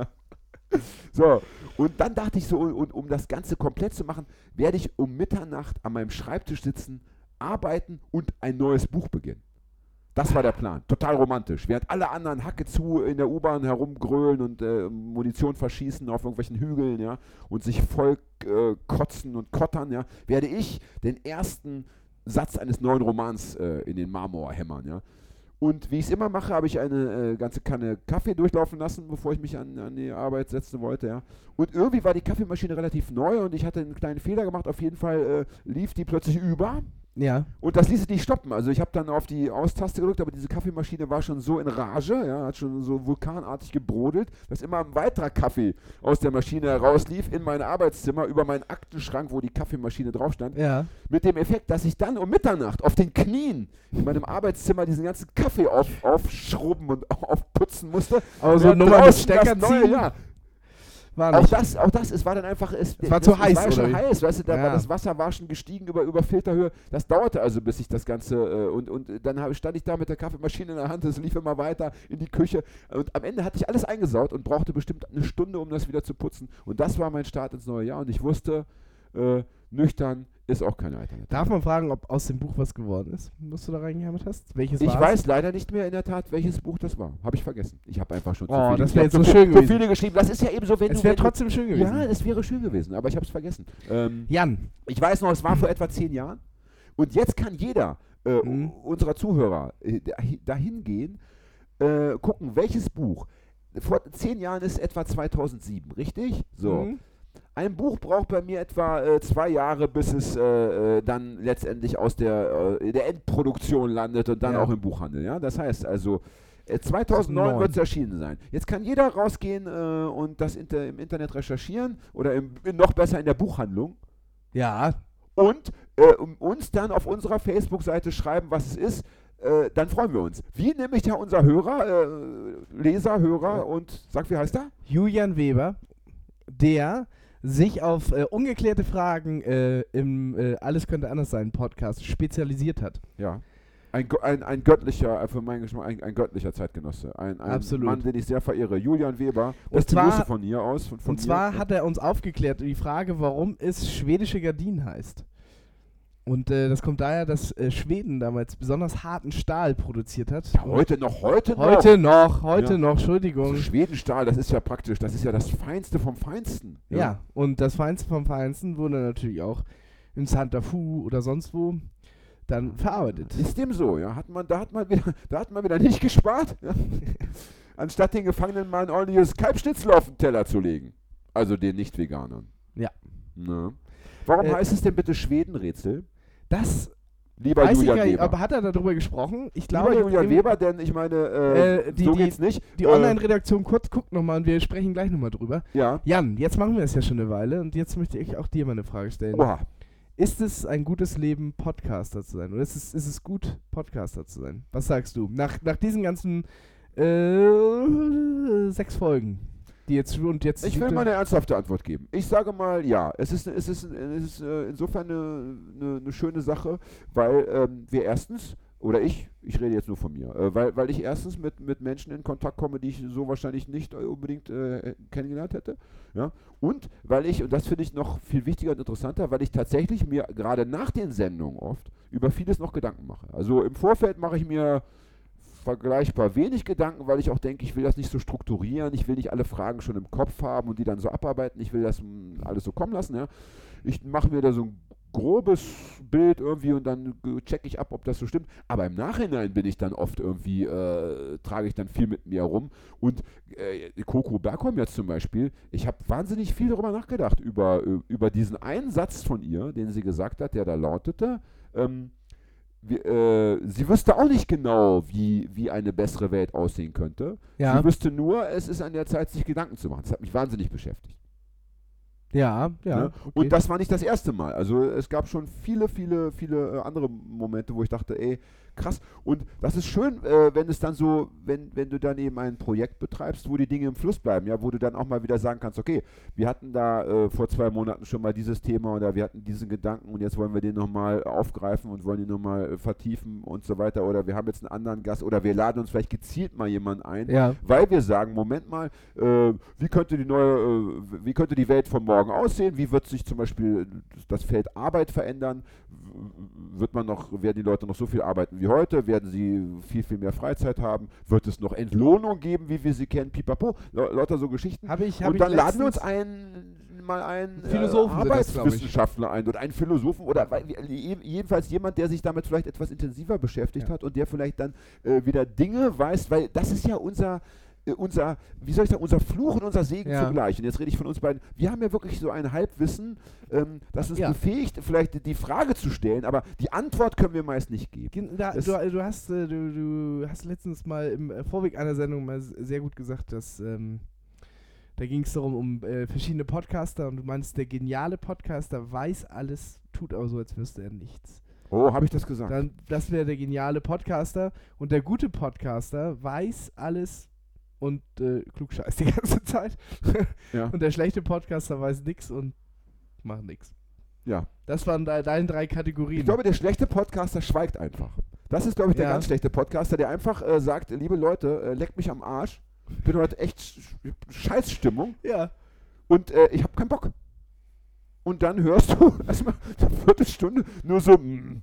So, und dann dachte ich so, und um das Ganze komplett zu machen, werde ich um Mitternacht an meinem Schreibtisch sitzen, arbeiten und ein neues Buch beginnen. Das war der Plan. Total romantisch. Während alle anderen Hacke zu in der U-Bahn herumgrölen und äh, Munition verschießen auf irgendwelchen Hügeln, ja, und sich voll äh, kotzen und kottern, ja, werde ich den ersten Satz eines neuen Romans äh, in den Marmor hämmern, ja. Und wie ich es immer mache, habe ich eine äh, ganze Kanne Kaffee durchlaufen lassen, bevor ich mich an, an die Arbeit setzen wollte. Ja. Und irgendwie war die Kaffeemaschine relativ neu und ich hatte einen kleinen Fehler gemacht. Auf jeden Fall äh, lief die plötzlich über Ja. und das ließ sich nicht stoppen. Also ich habe dann auf die Austaste gedrückt, aber diese Kaffeemaschine war schon so in Rage, ja, hat schon so vulkanartig gebrodelt, dass immer ein weiterer Kaffee aus der Maschine herauslief in mein Arbeitszimmer über meinen Aktenschrank, wo die Kaffeemaschine drauf stand. Ja. Mit dem Effekt, dass ich dann um Mitternacht auf den Knien in meinem Arbeitszimmer diesen ganzen Kaffee auf, aufschrubben und (laughs) aufputzen musste. Aber so Während Nummer mit draußen Stecker ziehen? Jahr. War Auch das, auch das, es war dann einfach, es, Es war das, zu heiß, Es war schon wie? heiß, weißt du, da Ja. war das Wasser war schon gestiegen über, über Filterhöhe. Das dauerte also, bis ich das Ganze, äh, und, und dann hab, stand ich da mit der Kaffeemaschine in der Hand, es lief immer weiter in die Küche. Und am Ende hatte ich alles eingesaut und brauchte bestimmt eine Stunde, um das wieder zu putzen. Und das war mein Start ins neue Jahr. Und ich wusste, äh, nüchtern ist auch keine Alternative. Darf man fragen, ob aus dem Buch was geworden ist, was du da reingehämmert hast? Welches Ich war's? weiß leider nicht mehr in der Tat, welches Buch das war. Habe ich vergessen. Ich habe einfach schon Oh, zu viele, so schön zu viele geschrieben. Das ist ja eben so, wenn Es du... wäre trotzdem schön gewesen. Ja, es wäre schön gewesen, aber ich habe es vergessen. Ähm, Jan. ich weiß noch, es war vor etwa zehn Jahren. Und jetzt kann jeder äh, Mhm. unserer Zuhörer äh, dahi- dahin gehen, äh, gucken, welches Buch. Vor zehn Jahren ist etwa 2007, richtig? So. Mhm. Ein Buch braucht bei mir etwa äh, zwei Jahre, bis es äh, äh, dann letztendlich aus der, äh, der Endproduktion landet und dann Ja. auch im Buchhandel. Ja? Das heißt also, äh, 2009 Neun. wird es erschienen sein. Jetzt kann jeder rausgehen äh, und das inter im Internet recherchieren oder im, noch besser in der Buchhandlung Ja. und äh, um uns dann auf unserer Facebook-Seite schreiben, was es ist. Dann freuen wir uns. Wie nämlich ja unser Hörer, äh, Leser, Hörer und sag, wie heißt er? Julian Weber, der sich auf äh, ungeklärte Fragen äh, im äh, Alles könnte anders sein Podcast spezialisiert hat. Ja. Ein, ein, ein göttlicher, äh, für meinen Geschmack, ein, ein göttlicher Zeitgenosse. Ein, ein Absolut. Mann, den ich sehr verehre. Julian Weber. Und Das zwar- Grüße von hier aus. Von, von Und zwar mir. hat er uns aufgeklärt die Frage, warum es schwedische Gardinen heißt. Und äh, das kommt daher, dass äh, Schweden damals besonders harten Stahl produziert hat. ja, heute noch, heute, Heute noch, heute Ja. noch, noch. Entschuldigung. So Schwedenstahl, das ist ja praktisch, das ist ja das Feinste vom Feinsten. Ja. und das Feinste vom Feinsten wurde natürlich auch in Santa Fu oder sonst wo dann verarbeitet. Ist dem so, ja? Hat man, da, hat man wieder, da hat man wieder nicht gespart, ja? (laughs) anstatt den Gefangenen mal ein ordentliches Kalbschnitzel auf den Teller zu legen. Also den Nicht-Veganern. Ja. Ne? Warum Äh, heißt es denn bitte Schwedenrätsel? Das Lieber weiß Julian ich gar nicht, Weber. aber hat er darüber gesprochen? Ich glaube, Lieber Julian Weber, denn ich meine, äh, Äh, die- so die- geht's nicht. die Äh, Online-Redaktion kurz guckt nochmal und wir sprechen gleich nochmal drüber. Ja. Jan, jetzt machen wir es ja schon eine Weile und jetzt möchte ich auch dir mal eine Frage stellen. Oha. Ist es ein gutes Leben, Podcaster zu sein? Oder ist es, ist es gut, Podcaster zu sein? Was sagst du? Nach, nach diesen ganzen äh, sechs Folgen, die jetzt und jetzt. Ich will mal eine ernsthafte Antwort geben. Ich sage mal ja. Es ist, es ist, es ist äh, insofern eine, eine, eine schöne Sache, weil ähm, wir erstens, oder ich, ich rede jetzt nur von mir, äh, weil, weil ich erstens mit, mit Menschen in Kontakt komme, die ich so wahrscheinlich nicht äh, unbedingt äh, kennengelernt hätte. Ja? Und weil ich, und das finde ich noch viel wichtiger und interessanter, weil ich tatsächlich mir gerade nach den Sendungen oft über vieles noch Gedanken mache. Also im Vorfeld mache ich mir vergleichbar wenig Gedanken, weil ich auch denke, ich will das nicht so strukturieren, ich will nicht alle Fragen schon im Kopf haben und die dann so abarbeiten, ich will das mm, alles so kommen lassen. Ja. Ich mache mir da so ein grobes Bild irgendwie und dann checke ich ab, ob das so stimmt. Aber im Nachhinein bin ich dann oft irgendwie, äh, trage ich dann viel mit mir rum. Und äh, Coco Bergholm jetzt zum Beispiel, ich habe wahnsinnig viel darüber nachgedacht, über, äh, über diesen einen Satz von ihr, den sie gesagt hat, der da lautete, ähm, wir, äh, sie wüsste auch nicht genau, wie, wie eine bessere Welt aussehen könnte. Ja. Sie wüsste nur, es ist an der Zeit, sich Gedanken zu machen. Das hat mich wahnsinnig beschäftigt. Ja, ja. Ne? okay. Und das war nicht das erste Mal. Also es gab schon viele, viele, viele äh, andere Momente, wo ich dachte, ey, krass. Und das ist schön, äh, wenn es dann so, wenn, wenn du dann eben ein Projekt betreibst, wo die Dinge im Fluss bleiben, ja, wo du dann auch mal wieder sagen kannst, okay, wir hatten da äh, vor zwei Monaten schon mal dieses Thema oder wir hatten diesen Gedanken und jetzt wollen wir den nochmal aufgreifen und wollen ihn nochmal äh, vertiefen und so weiter. Oder wir haben jetzt einen anderen Gast oder wir laden uns vielleicht gezielt mal jemanden ein, ja. weil wir sagen, Moment mal, äh, wie könnte die neue, äh, wie könnte die Welt von morgen aussehen? Wie wird sich zum Beispiel das Feld Arbeit verändern? Wird man noch, werden die Leute noch so viel arbeiten wie heute? Werden sie viel, viel mehr Freizeit haben? Wird es noch Entlohnung geben, wie wir sie kennen? Pipapo, La- lauter so Geschichten. Habe ich, hab Und dann laden wir uns letztens- ein, mal einen Philosophen äh, glaub ich. Arbeitswissenschaftler ein oder einen Philosophen oder jedenfalls jemand, der sich damit vielleicht etwas intensiver beschäftigt Ja. hat und der vielleicht dann äh, wieder Dinge weiß, weil das ist ja unser äh, unser, wie soll ich sagen, unser Fluch und unser Segen Ja. zugleich. Und jetzt rede ich von uns beiden. Wir haben ja wirklich so ein Halbwissen, ähm, das uns Ja. befähigt, vielleicht die Frage zu stellen, aber die Antwort können wir meist nicht geben. Da, du, du, hast, äh, du, du hast letztens mal im äh, Vorweg einer Sendung mal sehr gut gesagt, dass ähm, da ging es darum, um äh, verschiedene Podcaster und du meinst, der geniale Podcaster weiß alles, tut aber so, als wüsste er nichts. Oh, habe ich das gesagt? Dann, das wäre der geniale Podcaster und der gute Podcaster weiß alles und äh, klugscheißt die (laughs) ganze Zeit. Ja. Und der schlechte Podcaster weiß nichts und macht nichts. ja. Das waren de deine drei Kategorien. Ich glaube, der schlechte Podcaster schweigt einfach. Das ist, glaube ich, der Ja. ganz schlechte Podcaster, der einfach äh, sagt, liebe Leute, äh, leckt mich am Arsch. Ich bin heute echt sch Scheißstimmung ja. und äh, ich habe keinen Bock. Und dann hörst du (laughs) erstmal eine Viertelstunde nur so, mm,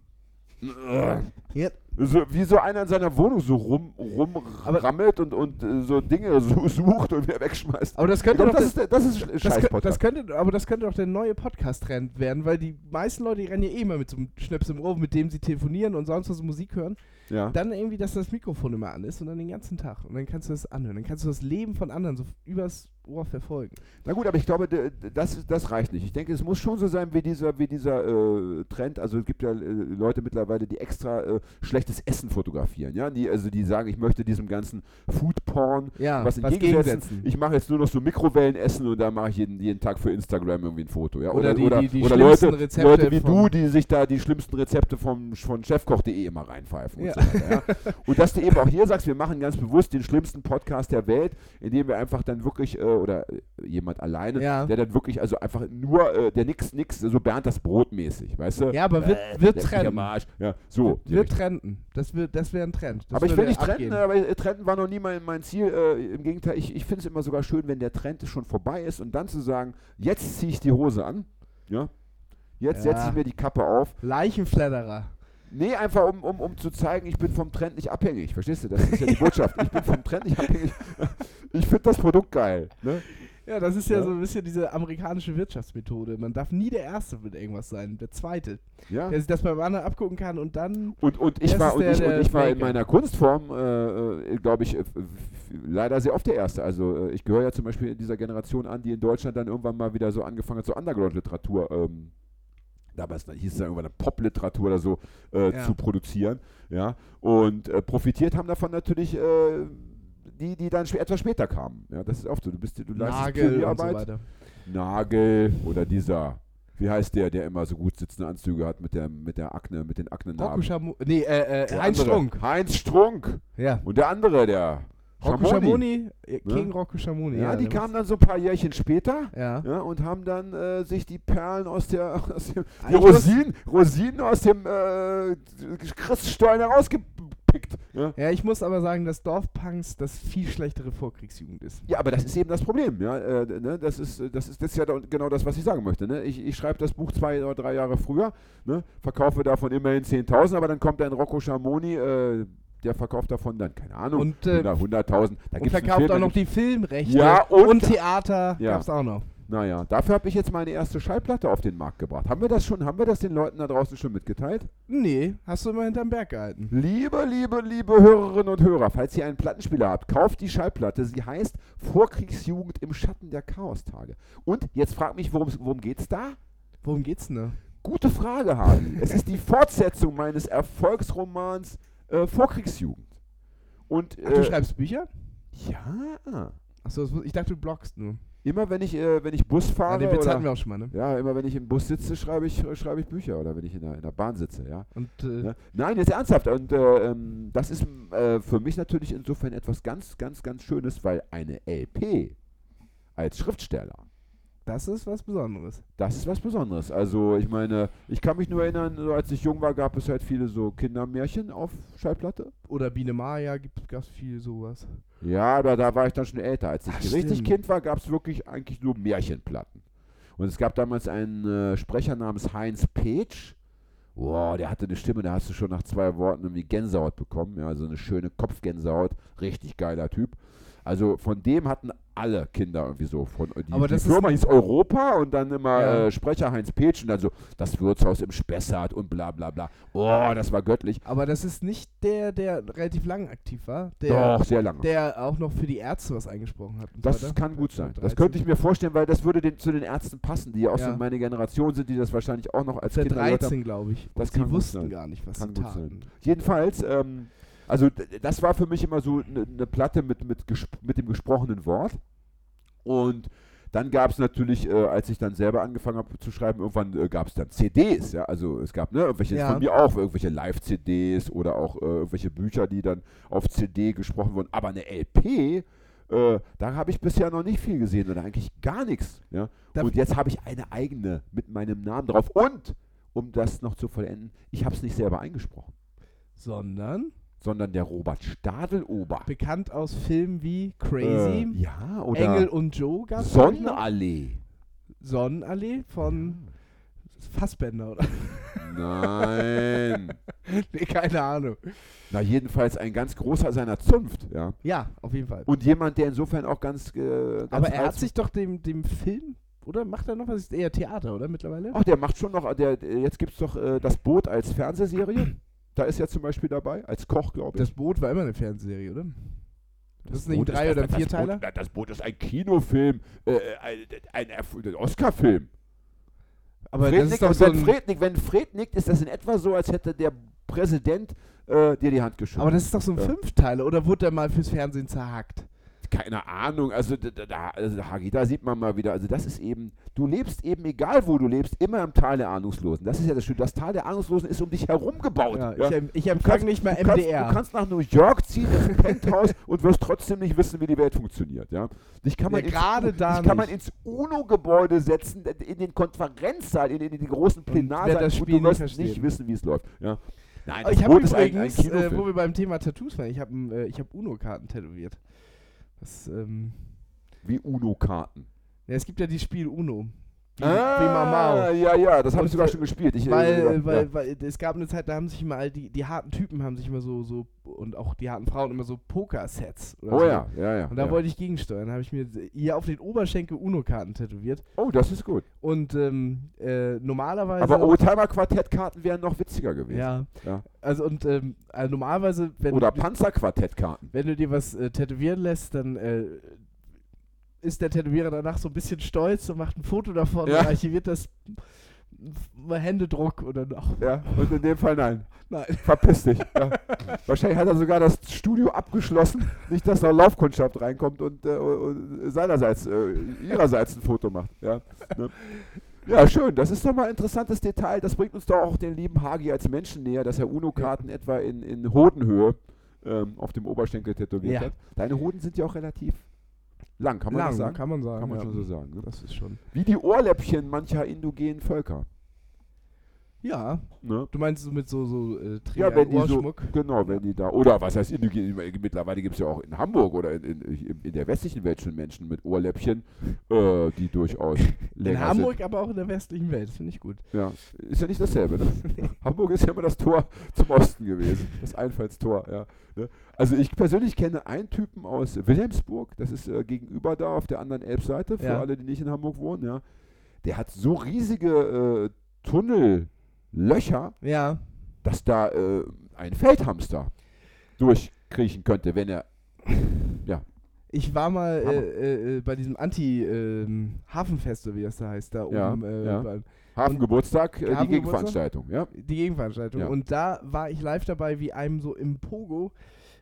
Ja. So wie so einer in seiner Wohnung so rum, rumrammelt und, und äh, so Dinge (laughs) so sucht und wieder wegschmeißt. Aber das könnte glaub, doch das, der- ist, das ist Das, scheiß das könnte, aber das könnte doch der neue Podcast-Trend werden, weil die meisten Leute die rennen ja eh immer mit so einem Schnaps im Ohr, mit dem sie telefonieren und sonst was Musik hören. ja. Dann irgendwie, dass das Mikrofon immer an ist und dann den ganzen Tag. Und dann kannst du das anhören. Dann kannst du das Leben von anderen so übers Ohr verfolgen. Na gut, aber ich glaube, das, das reicht nicht. Ich denke, es muss schon so sein wie dieser, wie dieser äh, Trend. Also es gibt ja äh, Leute mittlerweile, die extra äh, schlechtes Essen fotografieren. Ja? Die, also die sagen, ich möchte diesem ganzen Food-Porn Ja, was entgegensetzen. gegensetzen. Ich mache jetzt nur noch so Mikrowellenessen und da mache ich jeden, jeden Tag für Instagram irgendwie ein Foto. Ja? Oder die- oder, die- die oder schlimmsten Leute, Rezepte Leute wie du, die sich da die schlimmsten Rezepte vom, von chefkoch.de immer reinpfeifen. Ja. Und, so weiter, ja? und dass du eben auch hier sagst, wir machen ganz bewusst den schlimmsten Podcast der Welt, indem wir einfach dann wirklich, äh, oder äh, jemand alleine, Ja. der dann wirklich, also einfach nur, äh, der nix, nix, so Bernd das Brot mäßig, weißt du? Ja, aber wird, Äh, trenden. Arsch. Ja, so. Wird Richtung. Trenden. Das, wird, das wäre ein Trend. Das aber ich will nicht trenden, abgehen. aber äh, trenden war noch nie mein, mein Ziel. Äh, Im Gegenteil, ich, ich finde es immer sogar schön, wenn der Trend schon vorbei ist und dann zu sagen, jetzt ziehe ich die Hose an, ja, jetzt Ja. setze ich mir die Kappe auf. Leichenfledderer. Nee, einfach um, um, um zu zeigen, ich bin vom Trend nicht abhängig. Verstehst du? Das ist ja die Botschaft. Ich bin vom Trend nicht abhängig. (laughs) Ich finde das Produkt geil. Ne? Ja, das ist ja, Ja. so ein bisschen diese amerikanische Wirtschaftsmethode. Man darf nie der Erste mit irgendwas sein, der Zweite, Ja. der sich das beim anderen abgucken kann und dann. Und, und ich war, und der- ich, und ich war in meiner Kunstform, äh, glaube ich, äh, leider sehr oft der Erste. Also äh, ich gehöre ja zum Beispiel in dieser Generation an, die in Deutschland dann irgendwann mal wieder so angefangen hat, so Underground-Literatur, ähm, damals dann hieß es ja irgendwann eine Pop-Literatur oder so, äh, Ja. zu produzieren. Ja. Und äh, profitiert haben davon natürlich äh, die, die dann etwas später kamen. Ja, das ist oft so. Du bist, du leistest Nagel und so weiter. Nagel oder dieser, wie heißt der, der immer so gut sitzende Anzüge hat mit der, mit der Akne, mit den. Schamu Nee, äh, äh, Heinz andere. Strunk. Heinz Strunk. Ja. Und der andere, der Rocco Schamoni. Äh, Ne? King Rocco Schamoni. Ja, die der kamen dann so ein paar Jährchen später. Ja. Ja, und haben dann äh, sich die Perlen aus der, (laughs) aus dem die Rosinen, Rosinen aus dem äh, Christstollen herausgepickt. Ja? Ja, ich muss aber sagen, dass Dorfpunks das viel schlechtere Vorkriegsjugend ist. ja, aber das ist eben das Problem. Ja? Äh, ne? das, ist, das, ist, das ist ja genau das, was ich sagen möchte. Ne? Ich, ich schreibe das Buch zwei oder drei Jahre früher, ne? verkaufe davon immerhin 10.000, aber dann kommt ein Rocco Schamoni, äh, der verkauft davon dann, keine Ahnung, Und, äh, 100, 100.000. Da Und verkauft Film, auch noch die Filmrechte. Ja, und- und Theater Ja. gab's auch noch. Naja, dafür habe ich jetzt meine erste Schallplatte auf den Markt gebracht. Haben wir das schon, haben wir das den Leuten da draußen schon mitgeteilt? Nee, hast du immer hinterm Berg gehalten. Liebe, liebe, liebe Hörerinnen und Hörer, falls ihr einen Plattenspieler habt, kauft die Schallplatte. Sie heißt Vorkriegsjugend im Schatten der Chaostage. Und jetzt frag mich, worum, worum geht's da? Worum geht's denn da? Gute Frage, Hardy. es ist die Fortsetzung meines Erfolgsromans äh, Vorkriegsjugend. Und, Ach, du äh, schreibst Bücher? Ja. Achso, ich dachte, du bloggst nur. Immer wenn ich, äh, wenn ich Bus Ja, fahre. den Witz oder, hatten wir auch schon mal, ne? ja, immer wenn ich im Bus sitze, schreibe ich, schreibe ich Bücher oder wenn ich in der, in der Bahn sitze, ja. Und äh, Ja. Nein, jetzt ernsthaft. Und äh, ähm, das ist äh, für mich natürlich insofern etwas ganz, ganz, ganz Schönes, weil eine LP als Schriftsteller, das ist was Besonderes. das ist was Besonderes. Also ich meine, ich kann mich nur erinnern, so als ich jung war, gab es halt viele so Kindermärchen auf Schallplatte. Oder Biene Maya gibt es viel sowas. Ja, aber da war ich dann schon älter. Als ich Ach, richtig stimmt. Kind war, gab es wirklich eigentlich nur Märchenplatten. Und es gab damals einen äh, Sprecher namens Heinz Petsch. Wow, der hatte eine Stimme, da hast du schon nach zwei Worten irgendwie Gänsehaut bekommen. Ja, so eine schöne Kopfgänsehaut. Richtig geiler Typ. Also von dem hatten alle Kinder irgendwie so. Von, die, Aber die das ist Firma hieß Europa und dann immer Ja. äh, Sprecher Heinz Petsch und dann so das Wirtshaus im Spessart und bla bla bla. Oh, das war göttlich. Aber das ist nicht der, der relativ lang aktiv war. Der, Doch, sehr lange. der auch noch für die Ärzte was eingesprochen hat. Das weiter. kann gut sein. Das 13. könnte ich mir vorstellen, weil das würde den, zu den Ärzten passen, die ja auch Ja. so meine Generation sind, die das wahrscheinlich auch noch als Für Kinder gehört haben. 13, glaube ich. Das die wussten sein. gar nicht, was Kann sie gut taten. Jedenfalls, ähm, also das war für mich immer so eine ne Platte mit, mit, mit dem gesprochenen Wort. Und dann gab es natürlich, äh, als ich dann selber angefangen habe zu schreiben, irgendwann äh, gab es dann CDs, ja, also es gab ne, irgendwelche Ja. von mir auch, irgendwelche Live-CDs oder auch äh, irgendwelche Bücher, die dann auf CD gesprochen wurden, aber eine LP, äh, da habe ich bisher noch nicht viel gesehen oder eigentlich gar nichts, ja. Und jetzt habe ich eine eigene mit meinem Namen drauf und, um das noch zu vollenden, ich habe es nicht selber eingesprochen Sondern sondern der Robert Stadelober. bekannt aus Filmen wie Crazy, Äh, ja, oder Engel und Joe gab es Sonnenallee. Sonnenallee von Fassbender, oder? (laughs) Nein. nee, keine Ahnung. Na, jedenfalls ein ganz großer seiner Zunft, ja. Ja, auf jeden Fall. Und jemand, der insofern auch ganz. Äh, ganz Aber er hat sich doch dem, dem Film, oder macht er noch was? Ist eher Theater, oder mittlerweile? Ach, der macht schon noch. Der, der- jetzt gibt es doch äh, das Boot als Fernsehserie. Da ist er zum Beispiel dabei, als Koch, glaube ich. Das Boot war immer eine Fernsehserie, oder? Das, ist nicht ein Boot Drei- oder das, Vierteiler? Das Boot, das Boot ist ein Kinofilm, äh, ein, ein, Erf- ein Oscar-Film. Aber Fred das ist nickt, so wenn, ein, Fred nickt, wenn Fred nickt, ist das in etwa so, als hätte der Präsident äh, dir die Hand geschüttelt. aber das ist doch so ein Ja. Fünfteiler, oder wurde der mal fürs Fernsehen zerhackt? Keine Ahnung, also da, also, Hagi, da sieht man mal wieder, also das ist eben, du lebst eben, egal wo du lebst, immer im Tal der Ahnungslosen. Das ist ja das Schöne, das Tal der Ahnungslosen ist um dich herum gebaut. Ja, ja. Ich, ich empfange nicht mal du kannst, MDR. Du kannst nach New York ziehen, ins Penthouse (laughs) und wirst trotzdem nicht wissen, wie die Welt funktioniert. Ja? Dich kann man Ja, ins, gerade da dich kann man nicht. ins UNO-Gebäude setzen, in den Konferenzsaal, in, in, die großen Plenarsaal und Spiel du nicht wirst verstehen. nicht wissen, wie es läuft. Ja? Nein, ich habe ist ein, ein übrigens, äh, wo wir beim Thema Tattoos waren, ich habe äh, ich hab Uno-Karten tätowiert. Das, ähm, wie UNO-Karten. ja, es gibt ja die Spiel Uno. Wie, Ah, wie Mamau. ja, ja, das habe ich sogar äh, schon gespielt. Ich, äh, Weil, ja, weil, ja. weil es gab eine Zeit, da haben sich immer all die, die harten Typen haben sich immer so, so und auch die harten Frauen immer so Poker-Sets. Oh so. ja, ja, ja. Und da ja. wollte ich gegensteuern. habe ich mir hier auf den Oberschenkel Uno-Karten tätowiert. Oh, das ist gut. Und ähm, äh, normalerweise. Aber Oldtimer-Quartettkarten wären noch witziger gewesen. Ja. Ja. Also und ähm, also normalerweise, wenn, Oder Panzerquartettkarten. wenn du dir was äh, tätowieren lässt, dann äh, ist der Tätowierer danach so ein bisschen stolz und macht ein Foto davon Ja. und archiviert das Händedruck oder noch. Ja, und in dem Fall nein. Nein. Verpiss dich. (laughs) Ja. Wahrscheinlich hat er sogar das Studio abgeschlossen, nicht, dass noch Laufkundschaft reinkommt und, äh, und seinerseits, äh, ihrerseits ein Foto macht. Ja, ne? ja, schön. Das ist doch mal ein interessantes Detail. Das bringt uns doch auch den lieben Hagi als Menschen näher, dass er UNO-Karten etwa in, in Hodenhöhe ähm, auf dem Oberschenkel tätowiert Ja. hat. Deine Hoden sind ja auch relativ lang, kann man Lang, das sagen? kann man sagen. Kann man ja. schon so sagen. Ne? Das ist schon. Wie die Ohrläppchen mancher indogenen Völker. Ja, Ne? du meinst so mit so, so äh, Ja, wenn die so, genau, wenn die da, oder was heißt indogen, mittlerweile gibt es ja auch in Hamburg oder in, in, in der westlichen Welt schon Menschen mit Ohrläppchen, äh, die durchaus (laughs) länger In Hamburg, aber auch in der westlichen Welt. Das finde ich gut. sind. Ja, ist ja nicht dasselbe, ne? (laughs) Hamburg ist ja immer das Tor zum Osten gewesen, das Einfallstor, ja. Ne? Also ich persönlich kenne einen Typen aus Wilhelmsburg, das ist äh, gegenüber da auf der anderen Elbseite, für Ja. alle, die nicht in Hamburg wohnen, ja. Der hat so riesige äh, Tunnellöcher, Ja. dass da äh, ein Feldhamster durchkriechen könnte, wenn er. Ich war mal äh, äh, äh, bei diesem Anti-Hafenfest, oder wie das da heißt, da Ja, oben. Äh, ja. beim- Hafengeburtstag, äh, die? Gegenveranstaltung, ja. Die Gegenveranstaltung. Ja. Und da war ich live dabei, wie einem so im Pogo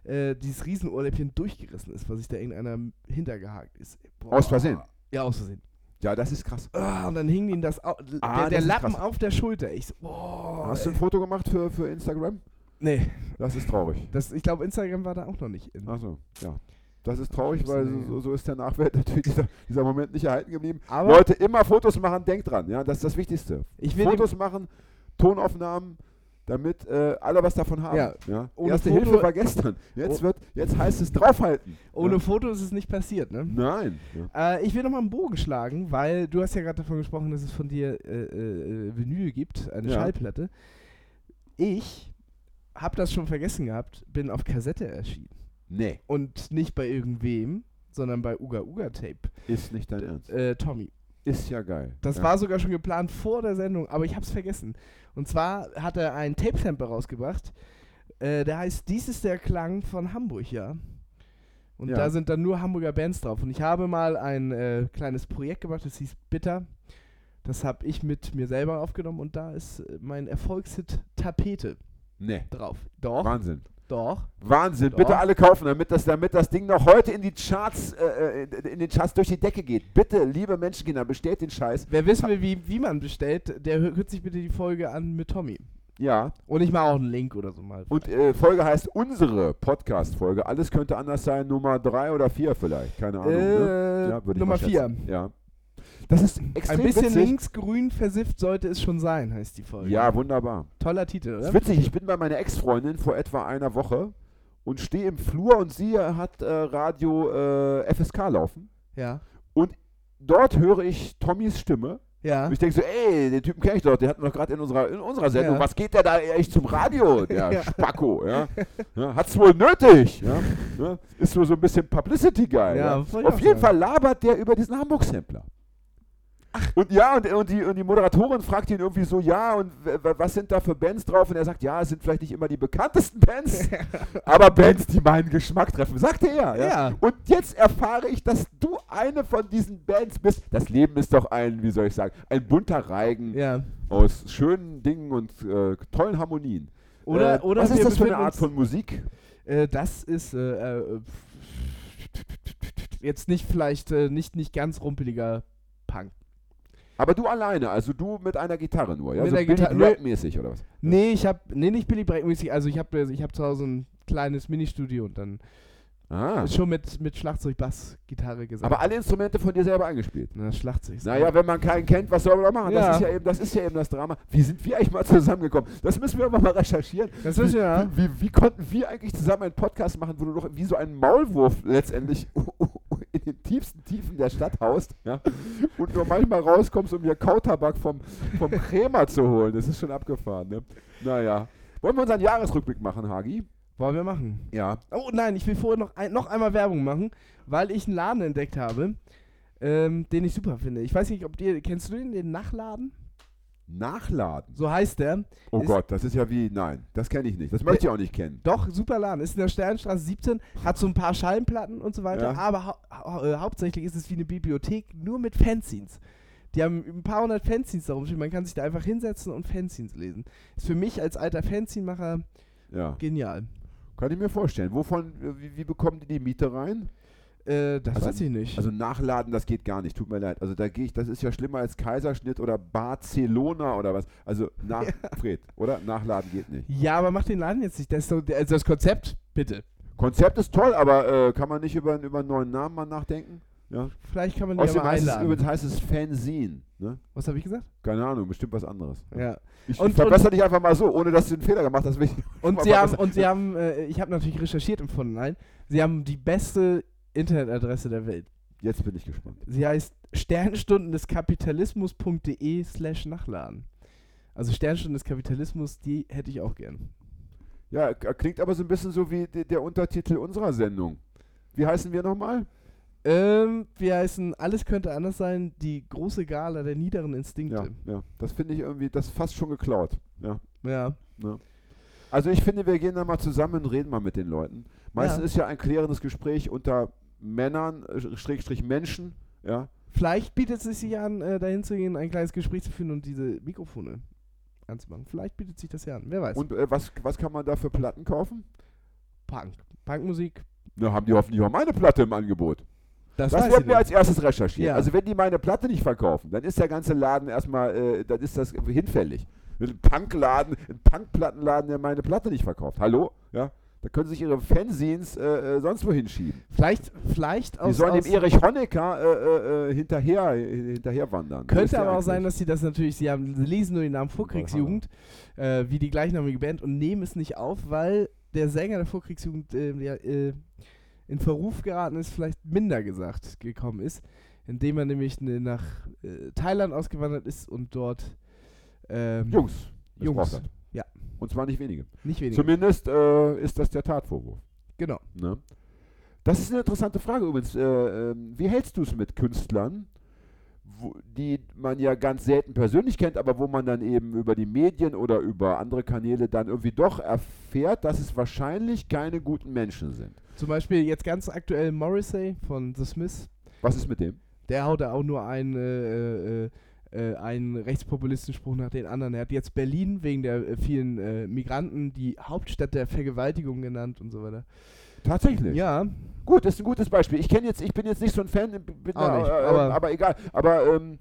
dieses Riesenohrläppchen durchgerissen ist, was sich da irgendeiner hintergehakt ist. Boah. Aus Versehen. Ja, aus Versehen. Ja, das ist krass. Ah, und dann hing ihm das, au Ah, der, der das Lappen krass. auf der Schulter. Ich so, boah. Hast du ey. ein Foto gemacht für, für Instagram? Nee, Das ist traurig. das, ich glaube, Instagram war da auch noch nicht in. Achso, ja. Das ist traurig, weil so, so ist der Nachwelt (laughs) natürlich dieser, dieser Moment nicht erhalten geblieben. Aber Leute, immer Fotos machen, denkt dran, ja, das ist das Wichtigste. ich will Fotos machen, Tonaufnahmen, damit äh, alle was davon haben. Ja. Ohne Erste Foto- Hilfe war gestern. Jetzt, Oh. wird, jetzt heißt es draufhalten. ohne ja. Foto ist es nicht passiert, ne? Nein. Ja. Äh, ich will nochmal einen Bogen schlagen, weil du hast ja gerade davon gesprochen, dass es von dir äh, äh, Vinyl gibt, eine Ja. Schallplatte. Ich habe das schon vergessen gehabt, bin auf Kassette erschienen. Nee, Und nicht bei irgendwem, sondern bei Uga Uga Tape. ist nicht dein Ernst. Äh, Tommy. Ist ja geil. Das ja. war sogar schon geplant vor der Sendung, aber ich habe es vergessen. Und zwar hat er einen Tape-Sample rausgebracht. Äh, der heißt Dies ist der Klang von Hamburg, ja. Und Ja. da sind dann nur Hamburger Bands drauf. Und ich habe mal ein äh, kleines Projekt gemacht, das hieß Bitter. Das habe ich mit mir selber aufgenommen und da ist äh, mein Erfolgshit Tapete Nee. drauf. Doch, Wahnsinn. Doch. Wahnsinn. Doch. Bitte alle kaufen, damit das, damit das Ding noch heute in die Charts, äh, in, in den Charts durch die Decke geht. Bitte, liebe Menschenkinder, bestellt den Scheiß. Wer wissen will, wie, wie man bestellt, der hö- hört sich bitte die Folge an mit Tommy. Ja. Und ich mache auch einen Link oder so mal. Und äh, Folge heißt unsere Podcast-Folge. Alles könnte anders sein, Nummer drei oder vier vielleicht. Keine Ahnung. ne? äh, Ja, würde ich Nummer mal 4. schätzen. Ja. Das ist extrem Ein bisschen witzig. linksgrün versifft sollte es schon sein, heißt die Folge. Ja, wunderbar. Toller Titel, Das oder? ist witzig, ich bin bei meiner Ex-Freundin vor etwa einer Woche und stehe im Flur und sie hat äh, Radio äh, FSK laufen. Ja. Dort höre ich Tommys Stimme. Ja. Und ich denke so, ey, den Typen kenne ich doch, den hatten wir doch gerade in unserer, in unserer Sendung. Ja. Was geht der da echt zum Radio, (laughs) der Ja. Spacko? Ja? Ja, hat's wohl nötig. Ja? Ist so, so ein bisschen Publicity-Guy. Ja, Auf jeden sagen. Fall labert der über diesen Hamburg-Sampler. Und ja, und, und, die, und die Moderatorin fragt ihn irgendwie so, ja, und was sind da für Bands drauf? Und er sagt, ja, es sind vielleicht nicht immer die bekanntesten Bands, (laughs) aber Bands, die meinen Geschmack treffen, sagte er. Ja? Ja. Und jetzt erfahre ich, dass du eine von diesen Bands bist. Das Leben ist doch ein, wie soll ich sagen, ein bunter Reigen ja. aus schönen Dingen und äh, tollen Harmonien. Oder, äh, oder was ist das für eine Art von Musik? Äh, das ist äh, äh, jetzt nicht vielleicht äh, nicht, nicht ganz rumpeliger Punk. Aber du alleine, also du mit einer Gitarre nur, ja? Mit so Billy Gitarre- Bragg-mäßig oder was? Nee, ich hab, nee, nicht Billy Bragg mäßig, also ich habe ich hab zu Hause ein kleines Ministudio und dann Ah. schon mit, mit Schlagzeug, Bass, Gitarre gesagt. Aber alle Instrumente von dir selber eingespielt. Na, Schlagzeug. Naja, wenn man keinen kennt, was soll man da machen? Ja. Das, ist ja eben, das ist ja eben das Drama. Wie sind wir eigentlich mal zusammengekommen? Das müssen wir aber mal recherchieren. Das ist ja. Wie, wie, wie konnten wir eigentlich zusammen einen Podcast machen, wo du doch wie so ein Maulwurf letztendlich (laughs) (laughs) den tiefsten Tiefen der Stadt haust ja? (laughs) und nur manchmal rauskommst, um dir Kautabak vom, vom (laughs) Krämer zu holen? Das ist schon abgefahren. Ne? Naja. Wollen wir unseren Jahresrückblick machen, Hagi? Wollen wir machen. Ja. Oh nein, ich will vorher noch, ein, noch einmal Werbung machen, weil ich einen Laden entdeckt habe, ähm, den ich super finde. Ich weiß nicht, ob dir, kennst du den, den Nachladen? Nachladen. So heißt der. Oh Ist- Gott, das ist ja wie, nein, das kenne ich nicht. Das möchte ich auch nicht kennen. Doch, super Laden. Ist in der Sternstraße 17, hat so ein paar Schallplatten und so weiter, Ja. aber hau hau äh, hauptsächlich ist es wie eine Bibliothek, nur mit Fanzines. Die haben ein paar hundert Fanzines da rumstehen. Man kann sich da einfach hinsetzen und Fanzines lesen. Ist für mich als alter Fanzine-Macher Ja. genial. Kann ich mir vorstellen. Wovon, äh, wie, wie bekommen die die Miete rein? Äh, das Also- weiß ich nicht. Also nachladen, das geht gar nicht. Tut mir leid. Also da gehe ich, das ist ja schlimmer als Kaiserschnitt oder Barcelona oder was. Also nach Fred, oder? Nachladen geht nicht. ja, aber mach den Laden jetzt nicht. Das, ist so, also das Konzept, bitte. Konzept ist toll, aber äh, kann man nicht über, über einen neuen Namen mal nachdenken? Ja. Vielleicht kann man die ja mal heißt es, übrigens heißt es Fanzine. Ne? Was habe ich gesagt? Keine Ahnung, bestimmt was anderes. Ja. Ich, Und- ich verbessere dich einfach mal so, ohne dass du einen Fehler gemacht hast. Und sie haben, und sie haben, äh, ich habe natürlich recherchiert im Vorhinein, sie haben die beste Internetadresse der Welt. Jetzt bin ich gespannt. Sie heißt Sternstunden des Kapitalismus.de slash Nachladen. Also Sternstunden des Kapitalismus, die hätte ich auch gern. Ja, klingt aber so ein bisschen so wie de- der Untertitel unserer Sendung. Wie heißen wir nochmal? Ähm, wir heißen Alles könnte anders sein, die große Gala der niederen Ja, Instinkte. ja. Das finde ich irgendwie, das ist fast schon geklaut. Ja. Ja. Ne? Also ich finde, wir gehen da mal zusammen und reden mal mit den Leuten. Meistens Ja. ist ja ein klärendes Gespräch unter Männern, äh, Schrägstrich Menschen, ja. Vielleicht bietet es sich an, äh, dahin zu gehen, ein kleines Gespräch zu führen und diese Mikrofone anzumachen. Vielleicht bietet sich das ja an. Wer weiß. Und äh, was, was kann man da für Platten kaufen? Punk. Punkmusik. Na, haben die hoffentlich auch meine Platte im Angebot. Das, Das wollten wir als erstes recherchieren. Ja. Also wenn die meine Platte nicht verkaufen, dann ist der ganze Laden erstmal, äh, dann ist das hinfällig. Ein Punkladen, ein Punkplattenladen, der meine Platte nicht verkauft. Hallo? Ja? Da können sich ihre Fanzines äh, äh, sonst wohin schieben. Vielleicht, vielleicht Die aus, sollen aus dem Erich Honecker äh, äh, äh, hinterher, äh, hinterher wandern. Wo Könnte aber auch sein, dass sie das natürlich, sie haben, sie lesen nur den Namen Vorkriegsjugend, wie die gleichnamige Band und nehmen es nicht auf, weil der Sänger der Vorkriegsjugend ja, in Verruf geraten ist, vielleicht minder gesagt gekommen ist, indem er nämlich ne, nach Thailand ausgewandert ist und dort ähm, Jungs. Jungs. Und zwar nicht wenige. nicht weniger. Zumindest äh, ist das der Tatvorwurf. genau. Ne? Das ist eine interessante Frage übrigens. Äh, ähm, wie hältst du es mit Künstlern, wo, die man ja ganz selten persönlich kennt, aber wo man dann eben über die Medien oder über andere Kanäle dann irgendwie doch erfährt, dass es wahrscheinlich keine guten Menschen sind? Zum Beispiel jetzt ganz aktuell Morrissey von The Smiths. Was ist mit dem? Der haut da auch nur einen, äh, einen Rechtspopulistenspruch nach den anderen. Er hat jetzt Berlin wegen der äh, vielen äh, Migranten die Hauptstadt der Vergewaltigung genannt und so weiter. Tatsächlich. Ja, Gut, das ist ein gutes Beispiel. Ich kenne jetzt, ich bin jetzt nicht so ein Fan, bin da, nicht, äh, aber- aber, egal. Aber ähm,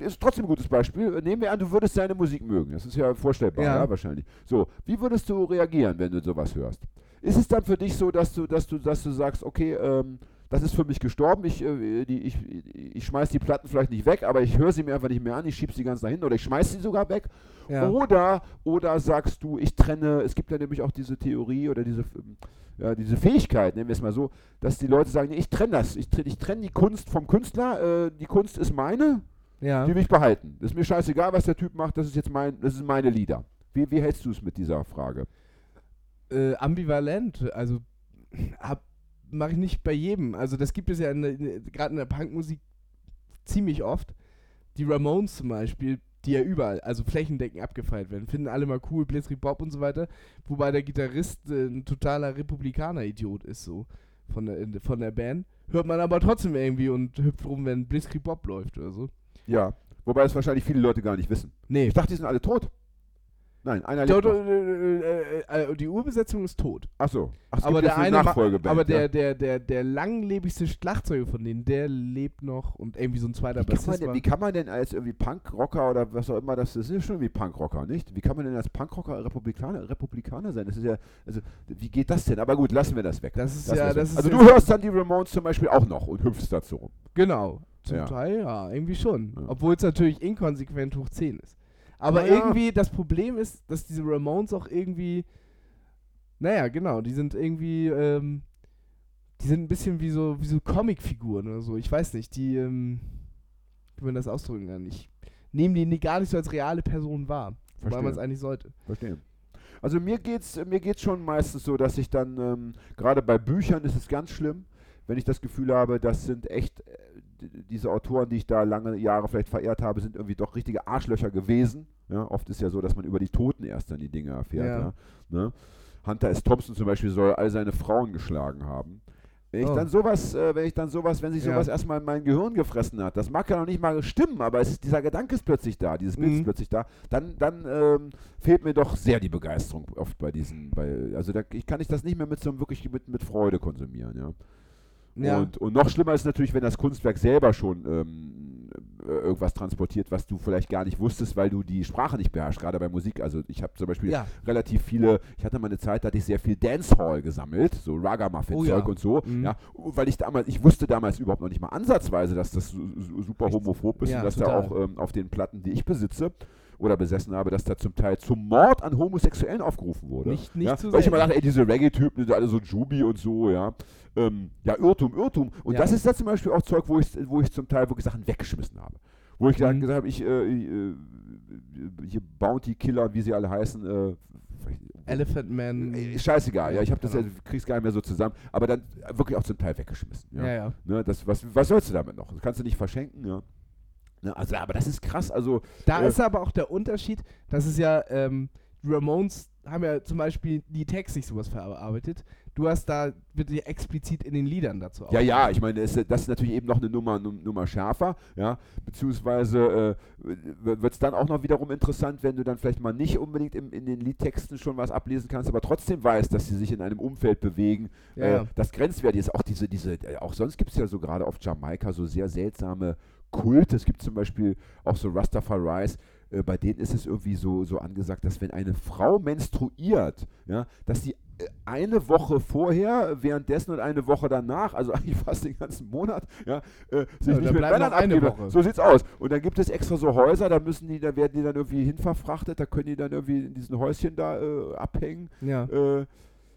äh, ist trotzdem ein gutes Beispiel. Nehmen wir an, du würdest seine Musik mögen. Das ist ja vorstellbar, Ja. ja. wahrscheinlich. So, wie würdest du reagieren, wenn du sowas hörst? Ist es dann für dich so, dass du, dass du, dass du sagst, okay, ähm, das ist für mich gestorben, ich, äh, die, ich, ich schmeiß die Platten vielleicht nicht weg, aber ich höre sie mir einfach nicht mehr an, ich schieb sie ganz dahin oder ich schmeiß sie sogar weg. ja. Oder, oder sagst du, ich trenne, es gibt ja nämlich auch diese Theorie oder diese, ähm, ja, diese Fähigkeit, nennen wir es mal so, dass die Leute sagen, nee, ich trenne das, ich, trenne- ich trenne die Kunst vom Künstler, äh, die Kunst ist meine, ja. die will ich behalten. Das ist mir scheißegal, was der Typ macht, das ist jetzt mein, das sind meine Lieder. Wie, wie hältst du es mit dieser Frage? Äh, ambivalent. Also mache ich nicht bei jedem. Also das gibt es ja gerade in der Punkmusik ziemlich oft. Die Ramones zum Beispiel, die ja überall, also flächendeckend abgefeiert werden, finden alle mal cool, Blitzkrieg Bob und so weiter. Wobei der Gitarrist äh, ein totaler Republikaner-Idiot ist so von der, in- von der Band. Hört man aber trotzdem irgendwie und hüpft rum, wenn Blitzkrieg Bob läuft oder so. Ja, wobei es wahrscheinlich viele Leute gar nicht wissen. Nee. Ich dachte, die sind alle tot. Nein, einer lebt noch. äh, äh, äh, die Urbesetzung ist tot. Ach so. Ach, es aber gibt der eine Nachfolgeband, aber der, ja. der, der, der langlebigste Schlagzeuger von denen, der lebt noch und irgendwie so ein zweiter Wie kann, Bassist denn, wie kann man denn als irgendwie Punkrocker oder was auch immer, das, das ist ja schon wie Punkrocker, nicht? Wie kann man denn als Punkrocker Republikaner, Republikaner sein? Das ist ja, also, wie geht das denn? Aber gut, lassen wir das weg. Das ist Lassen ja, das ist also du hörst dann die Ramones zum Beispiel auch noch und hüpfst dazu rum. Genau. Zum Ja. Teil ja, irgendwie schon. Ja. Obwohl es natürlich inkonsequent hoch 10 ist. Aber Naja. irgendwie, das Problem ist, dass diese Ramones auch irgendwie, naja, genau, die sind irgendwie, ähm, die sind ein bisschen wie so, wie so Comicfiguren oder so. Ich weiß nicht, die, ähm, wie man das ausdrücken kann. Ich nehme die gar nicht so als reale Person wahr. Verstehe. man es eigentlich sollte. Verstehe. Also mir geht's, mir geht's schon meistens so, dass ich dann, ähm, gerade bei Büchern ist es ganz schlimm, wenn ich das Gefühl habe, das sind echt, diese Autoren, die ich da lange Jahre vielleicht verehrt habe, sind irgendwie doch richtige Arschlöcher gewesen. Ja, oft ist ja so, dass man über die Toten erst dann die Dinge erfährt. Ja. Ja. Ne? Hunter S. Thompson zum Beispiel soll all seine Frauen geschlagen haben. Wenn ich Oh. dann sowas, äh, wenn ich dann sowas, wenn sich Ja. sowas erstmal in mein Gehirn gefressen hat, das mag ja noch nicht mal stimmen, aber es ist, dieser Gedanke ist plötzlich da, dieses Bild Mhm. ist plötzlich da, dann, dann ähm, fehlt mir doch sehr die Begeisterung oft bei diesen, bei, also da ich kann ich das nicht mehr mit so einem wirklich mit, mit Freude konsumieren, ja. Ja. Und, und noch schlimmer ist natürlich, wenn das Kunstwerk selber schon ähm, äh, irgendwas transportiert, was du vielleicht gar nicht wusstest, weil du die Sprache nicht beherrschst, gerade bei Musik. Also ich habe zum Beispiel ja. relativ viele, ich hatte mal eine Zeit, da hatte ich sehr viel Dancehall gesammelt, so Ragamuffin-Zeug Oh ja. und so, Mhm. ja, weil ich damals, ich wusste damals überhaupt noch nicht mal ansatzweise, dass das su- su- super homophob ist und dass total. da auch ähm, auf den Platten, die ich besitze oder besessen habe, dass da zum Teil zum Mord an Homosexuellen aufgerufen wurde. Nicht- nicht ja, zu Weil ich immer dachte, ey, diese Reggae-Typen sind alle so Jubi und so, ja. Ähm, ja, Irrtum, Irrtum. Und Ja. das ist da zum Beispiel auch Zeug, wo ich, wo ich zum Teil wirklich Sachen weggeschmissen habe. Wo ich gesagt Mhm. gesagt habe, ich, äh, äh, hier Bounty Killer, wie sie alle heißen, äh, Elephant Man. äh, scheißegal, ja, ich habe das ja, Genau. krieg's gar nicht mehr so zusammen, aber dann wirklich auch zum Teil weggeschmissen. Ja. Ja, ja. Ne, das, was, was sollst du damit noch? Das kannst du nicht verschenken, ja. Ne, also, aber das ist krass, also, Da Äh, ist aber auch der Unterschied, dass es ja, ähm, Ramones haben ja zum Beispiel die textlich sowas verarbeitet. Du hast da, wird explizit in den Liedern dazu Ja, ja, ich meine, das, das ist natürlich eben noch eine Nummer, Nummer schärfer, ja, beziehungsweise äh, wird es dann auch noch wiederum interessant, wenn du dann vielleicht mal nicht unbedingt im, in den Liedtexten schon was ablesen kannst, aber trotzdem weißt, dass sie sich in einem Umfeld bewegen, Ja, äh, das grenzwertig ist. Auch diese, diese, äh, auch sonst gibt es ja so gerade auf Jamaika so sehr seltsame Kulte. Es gibt zum Beispiel auch so Rastafaris, äh, bei denen ist es irgendwie so, so angesagt, dass wenn eine Frau menstruiert, ja, dass sie äh, eine Woche vorher, währenddessen und eine Woche danach, also (laughs) eigentlich fast den ganzen Monat, ja, äh, sich Ja, nicht mit Männern eine abgeben. Woche. So sieht's aus. Und dann gibt es extra so Häuser, da müssen die, da werden die dann irgendwie hinverfrachtet, da können die dann irgendwie in diesen Häuschen da äh, abhängen Ja. äh,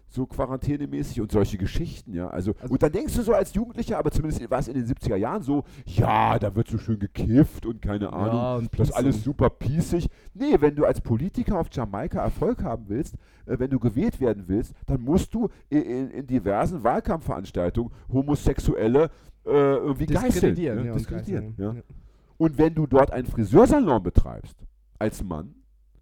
so quarantänemäßig und solche Geschichten, ja. Also, Also- und dann denkst du so als Jugendlicher, aber zumindest war es in den 70er Jahren so, ja, da wird so schön gekifft und keine Ahnung, Ja, und das ist alles super pießig. Nee, wenn du als Politiker auf Jamaika Erfolg haben willst, äh, wenn du gewählt werden willst, dann musst du in, in, in diversen Wahlkampfveranstaltungen Homosexuelle äh, irgendwie geißeln. Diskreditieren. ja, diskreditieren ja. Und wenn du dort einen Friseursalon betreibst, als Mann,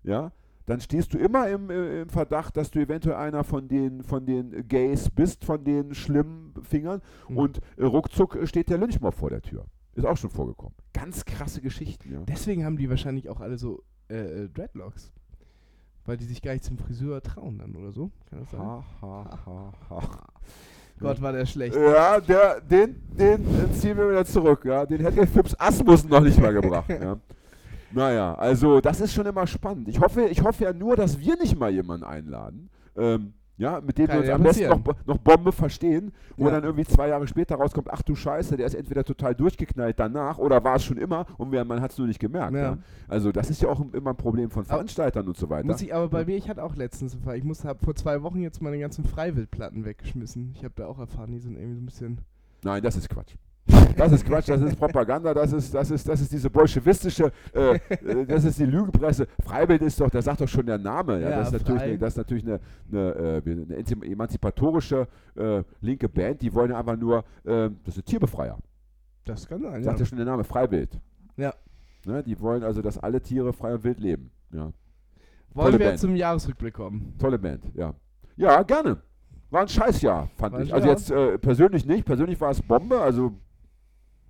ja, dann stehst du immer im, äh, im Verdacht, dass du eventuell einer von den, von den Gays bist, von den schlimmen Fingern. Mhm. Und äh, ruckzuck steht der Lynchmob vor der Tür. Ist auch schon vorgekommen. Ganz krasse Geschichten, ja. Deswegen haben die wahrscheinlich auch alle so äh, äh, Dreadlocks. Weil die sich gar nicht zum Friseur trauen dann oder so. Kann das sein? Ha, ha, ha, ha. (laughs) Gott, war der schlecht. Ja, der, den, den äh, ziehen wir wieder zurück. Ja. Den hätte Phipps Asmussen noch nicht mal gebracht. (laughs) Ja. Naja, also das ist schon immer spannend. Ich hoffe, ich hoffe ja nur, dass wir nicht mal jemanden einladen. Ähm, ja, mit dem Kann wir uns ja am besten noch, noch Bombe verstehen, wo Ja. dann irgendwie zwei Jahre später rauskommt, ach du Scheiße, der ist entweder total durchgeknallt danach oder war es schon immer und man hat es nur nicht gemerkt. Ja. Ja. Also das ist ja auch immer ein Problem von Aber- Veranstaltern und so weiter. Muss ich aber bei mir, ich hatte auch letztens einen Fall. Ich musste, hab vor zwei Wochen jetzt meine ganzen Freiwildplatten weggeschmissen. Ich habe da auch erfahren, die sind irgendwie so ein bisschen. Nein, das ist Quatsch. Das ist Quatsch, das ist Propaganda, das ist, das ist, das ist diese bolschewistische, äh, äh, das ist die Lügenpresse. Freibild ist doch, da sagt doch schon der Name. Ja, Ja, das, ist natürlich eine, das ist natürlich eine, eine, äh, eine emanzipatorische äh, linke Band, die wollen ja einfach nur, äh, das sind Tierbefreier. Das kann sein, Sagt ja. schon der Name, Freiwild. Ja. Ne, die wollen also, dass alle Tiere frei und wild leben. Ja. Wollen tolle wir Band. zum Jahresrückblick kommen? Tolle Band, ja. Ja, gerne. War ein Scheißjahr, fand War ich. Also jetzt äh, persönlich nicht. Persönlich war es Bombe. Also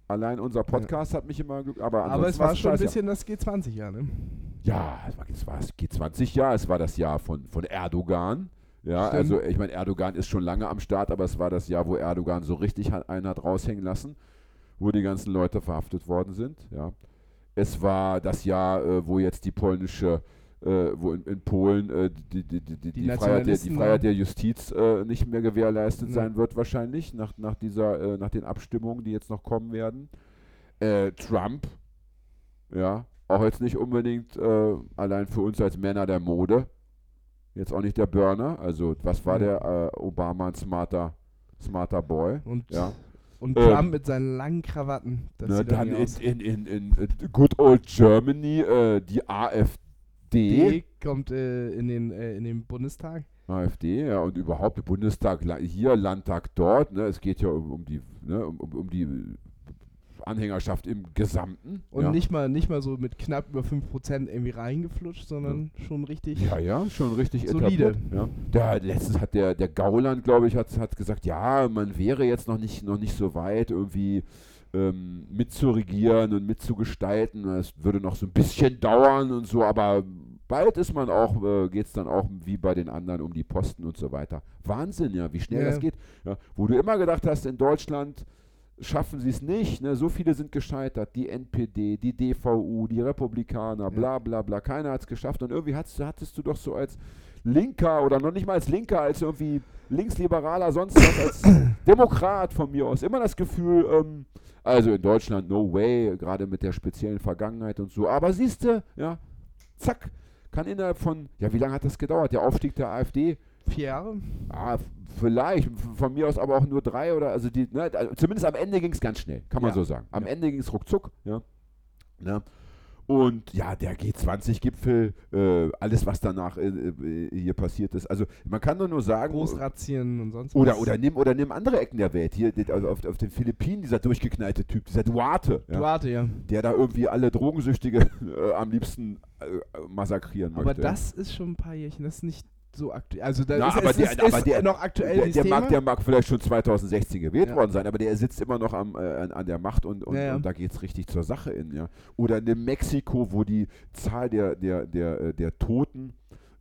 allein unser Podcast hat mich immer. Aber, Aber es war schon ein bisschen das G20-Jahr, ne? Ja, es war, es war das G20-Jahr. Es war das Jahr von, von Erdogan. Ja, Stimmt. also ich meine, Erdogan ist schon lange am Start, aber es war das Jahr, wo Erdogan so richtig hat, einen hat raushängen lassen, wo die ganzen Leute verhaftet worden sind. Ja. Es war das Jahr, äh, wo jetzt die polnische, äh, wo in, in Polen äh, die, die, die, die, Freiheit, der, die Freiheit der Justiz äh, nicht mehr gewährleistet Ja. sein wird wahrscheinlich, nach, nach, dieser, äh, nach den Abstimmungen, die jetzt noch kommen werden. Äh, Trump, ja, auch jetzt nicht unbedingt äh, allein für uns als Männer der Mode. Jetzt auch nicht der Burner. Also, was war Ja. der äh, Obama ein smarter, smarter Boy? Und, Ja. und Ähm, Trump mit seinen langen Krawatten. Das Ne, dann in, in, in, in äh, Good Old Germany äh, die AfD. Die kommt äh, in, den, äh, in den Bundestag. AfD, ja, und überhaupt Bundestag hier, Landtag dort. Ne, es geht ja um, um die, ne, um, um, die Anhängerschaft im Gesamten. Und ja. nicht, mal, nicht mal so mit knapp über 5% irgendwie reingeflutscht, sondern schon richtig. Ja, ja, schon richtig Solide. etabliert. Ja. Der, letztens hat der, der Gauland, glaube ich, hat, hat gesagt, ja, man wäre jetzt noch nicht, noch nicht so weit, irgendwie ähm, mitzuregieren und mitzugestalten. Es würde noch so ein bisschen dauern und so, aber bald ist man auch, äh, geht es dann auch wie bei den anderen um die Posten und so weiter. Wahnsinn, ja, wie schnell Ja. das geht. Ja. Wo du immer gedacht hast, in Deutschland schaffen sie es nicht. Ne? So viele sind gescheitert. Die NPD, die DVU, die Republikaner, bla bla bla. Keiner hat es geschafft. Und irgendwie hattest, du- hattest du doch so als Linker oder noch nicht mal als Linker, als irgendwie Linksliberaler, sonst was, als (coughs) Demokrat von mir aus, immer das Gefühl, ähm, also in Deutschland, no way, gerade mit der speziellen Vergangenheit und so. Aber siehst du, ja, zack, kann innerhalb von, ja, wie lange hat das gedauert? Der Aufstieg der AfD, Vier Jahre? Ah, vielleicht. Von mir aus aber auch nur drei oder also die, ne, also zumindest am Ende ging es ganz schnell, kann man Ja. so sagen. Am Ja. Ende ging es ruckzuck, ja. Ne? Und ja, der G20-Gipfel, äh, alles, was danach äh, äh, hier passiert ist. Also man kann doch nur sagen. Großrazzien und sonst oder, was. oder, nimm, oder nimm andere Ecken der Welt. Hier also auf, auf den Philippinen, dieser durchgeknallte Typ, dieser Duarte, ja, Duarte, ja. der da irgendwie alle Drogensüchtige (laughs) äh, am liebsten äh, massakrieren Aber möchte. das ist schon ein paar Jährchen, das ist nicht so aktuell. Also da Na, ist, aber es der- ist, aber ist der- noch aktuell der, der, mag, der mag vielleicht schon 2016 gewählt Ja. worden sein, aber der sitzt immer noch am, äh, an, an der Macht und, und, Ja, ja. und da geht es richtig zur Sache in. Ja. Oder in Mexiko, wo die Zahl der, der, der, äh, der Toten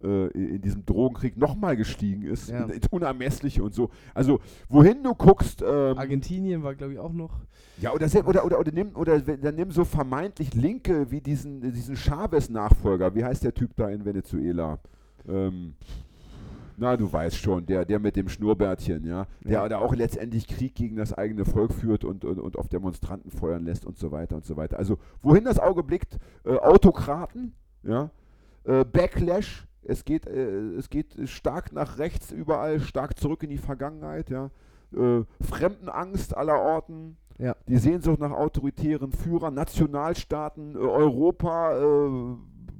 äh, in diesem Drogenkrieg nochmal gestiegen ist, Ja. (laughs) Unermessliche und so. Also wohin du guckst, ähm, Argentinien war, glaube ich, auch noch. ja, oder, oder, oder, oder, nimm, oder dann nimm so vermeintlich Linke wie diesen, diesen Chavez-Nachfolger. Wie heißt der Typ da in Venezuela? Ähm, na, du weißt schon, der, der mit dem Schnurrbärtchen, ja. Der Ja. da auch letztendlich Krieg gegen das eigene Volk führt und, und, und auf Demonstranten feuern lässt und so weiter und so weiter. Also, wohin das Auge blickt, äh, Autokraten, ja. Äh, Backlash, es geht, äh, es geht stark nach rechts überall, stark zurück in die Vergangenheit, ja. Äh, Fremdenangst aller Orten, Ja. die Sehnsucht nach autoritären Führern, Nationalstaaten, äh, Europa äh,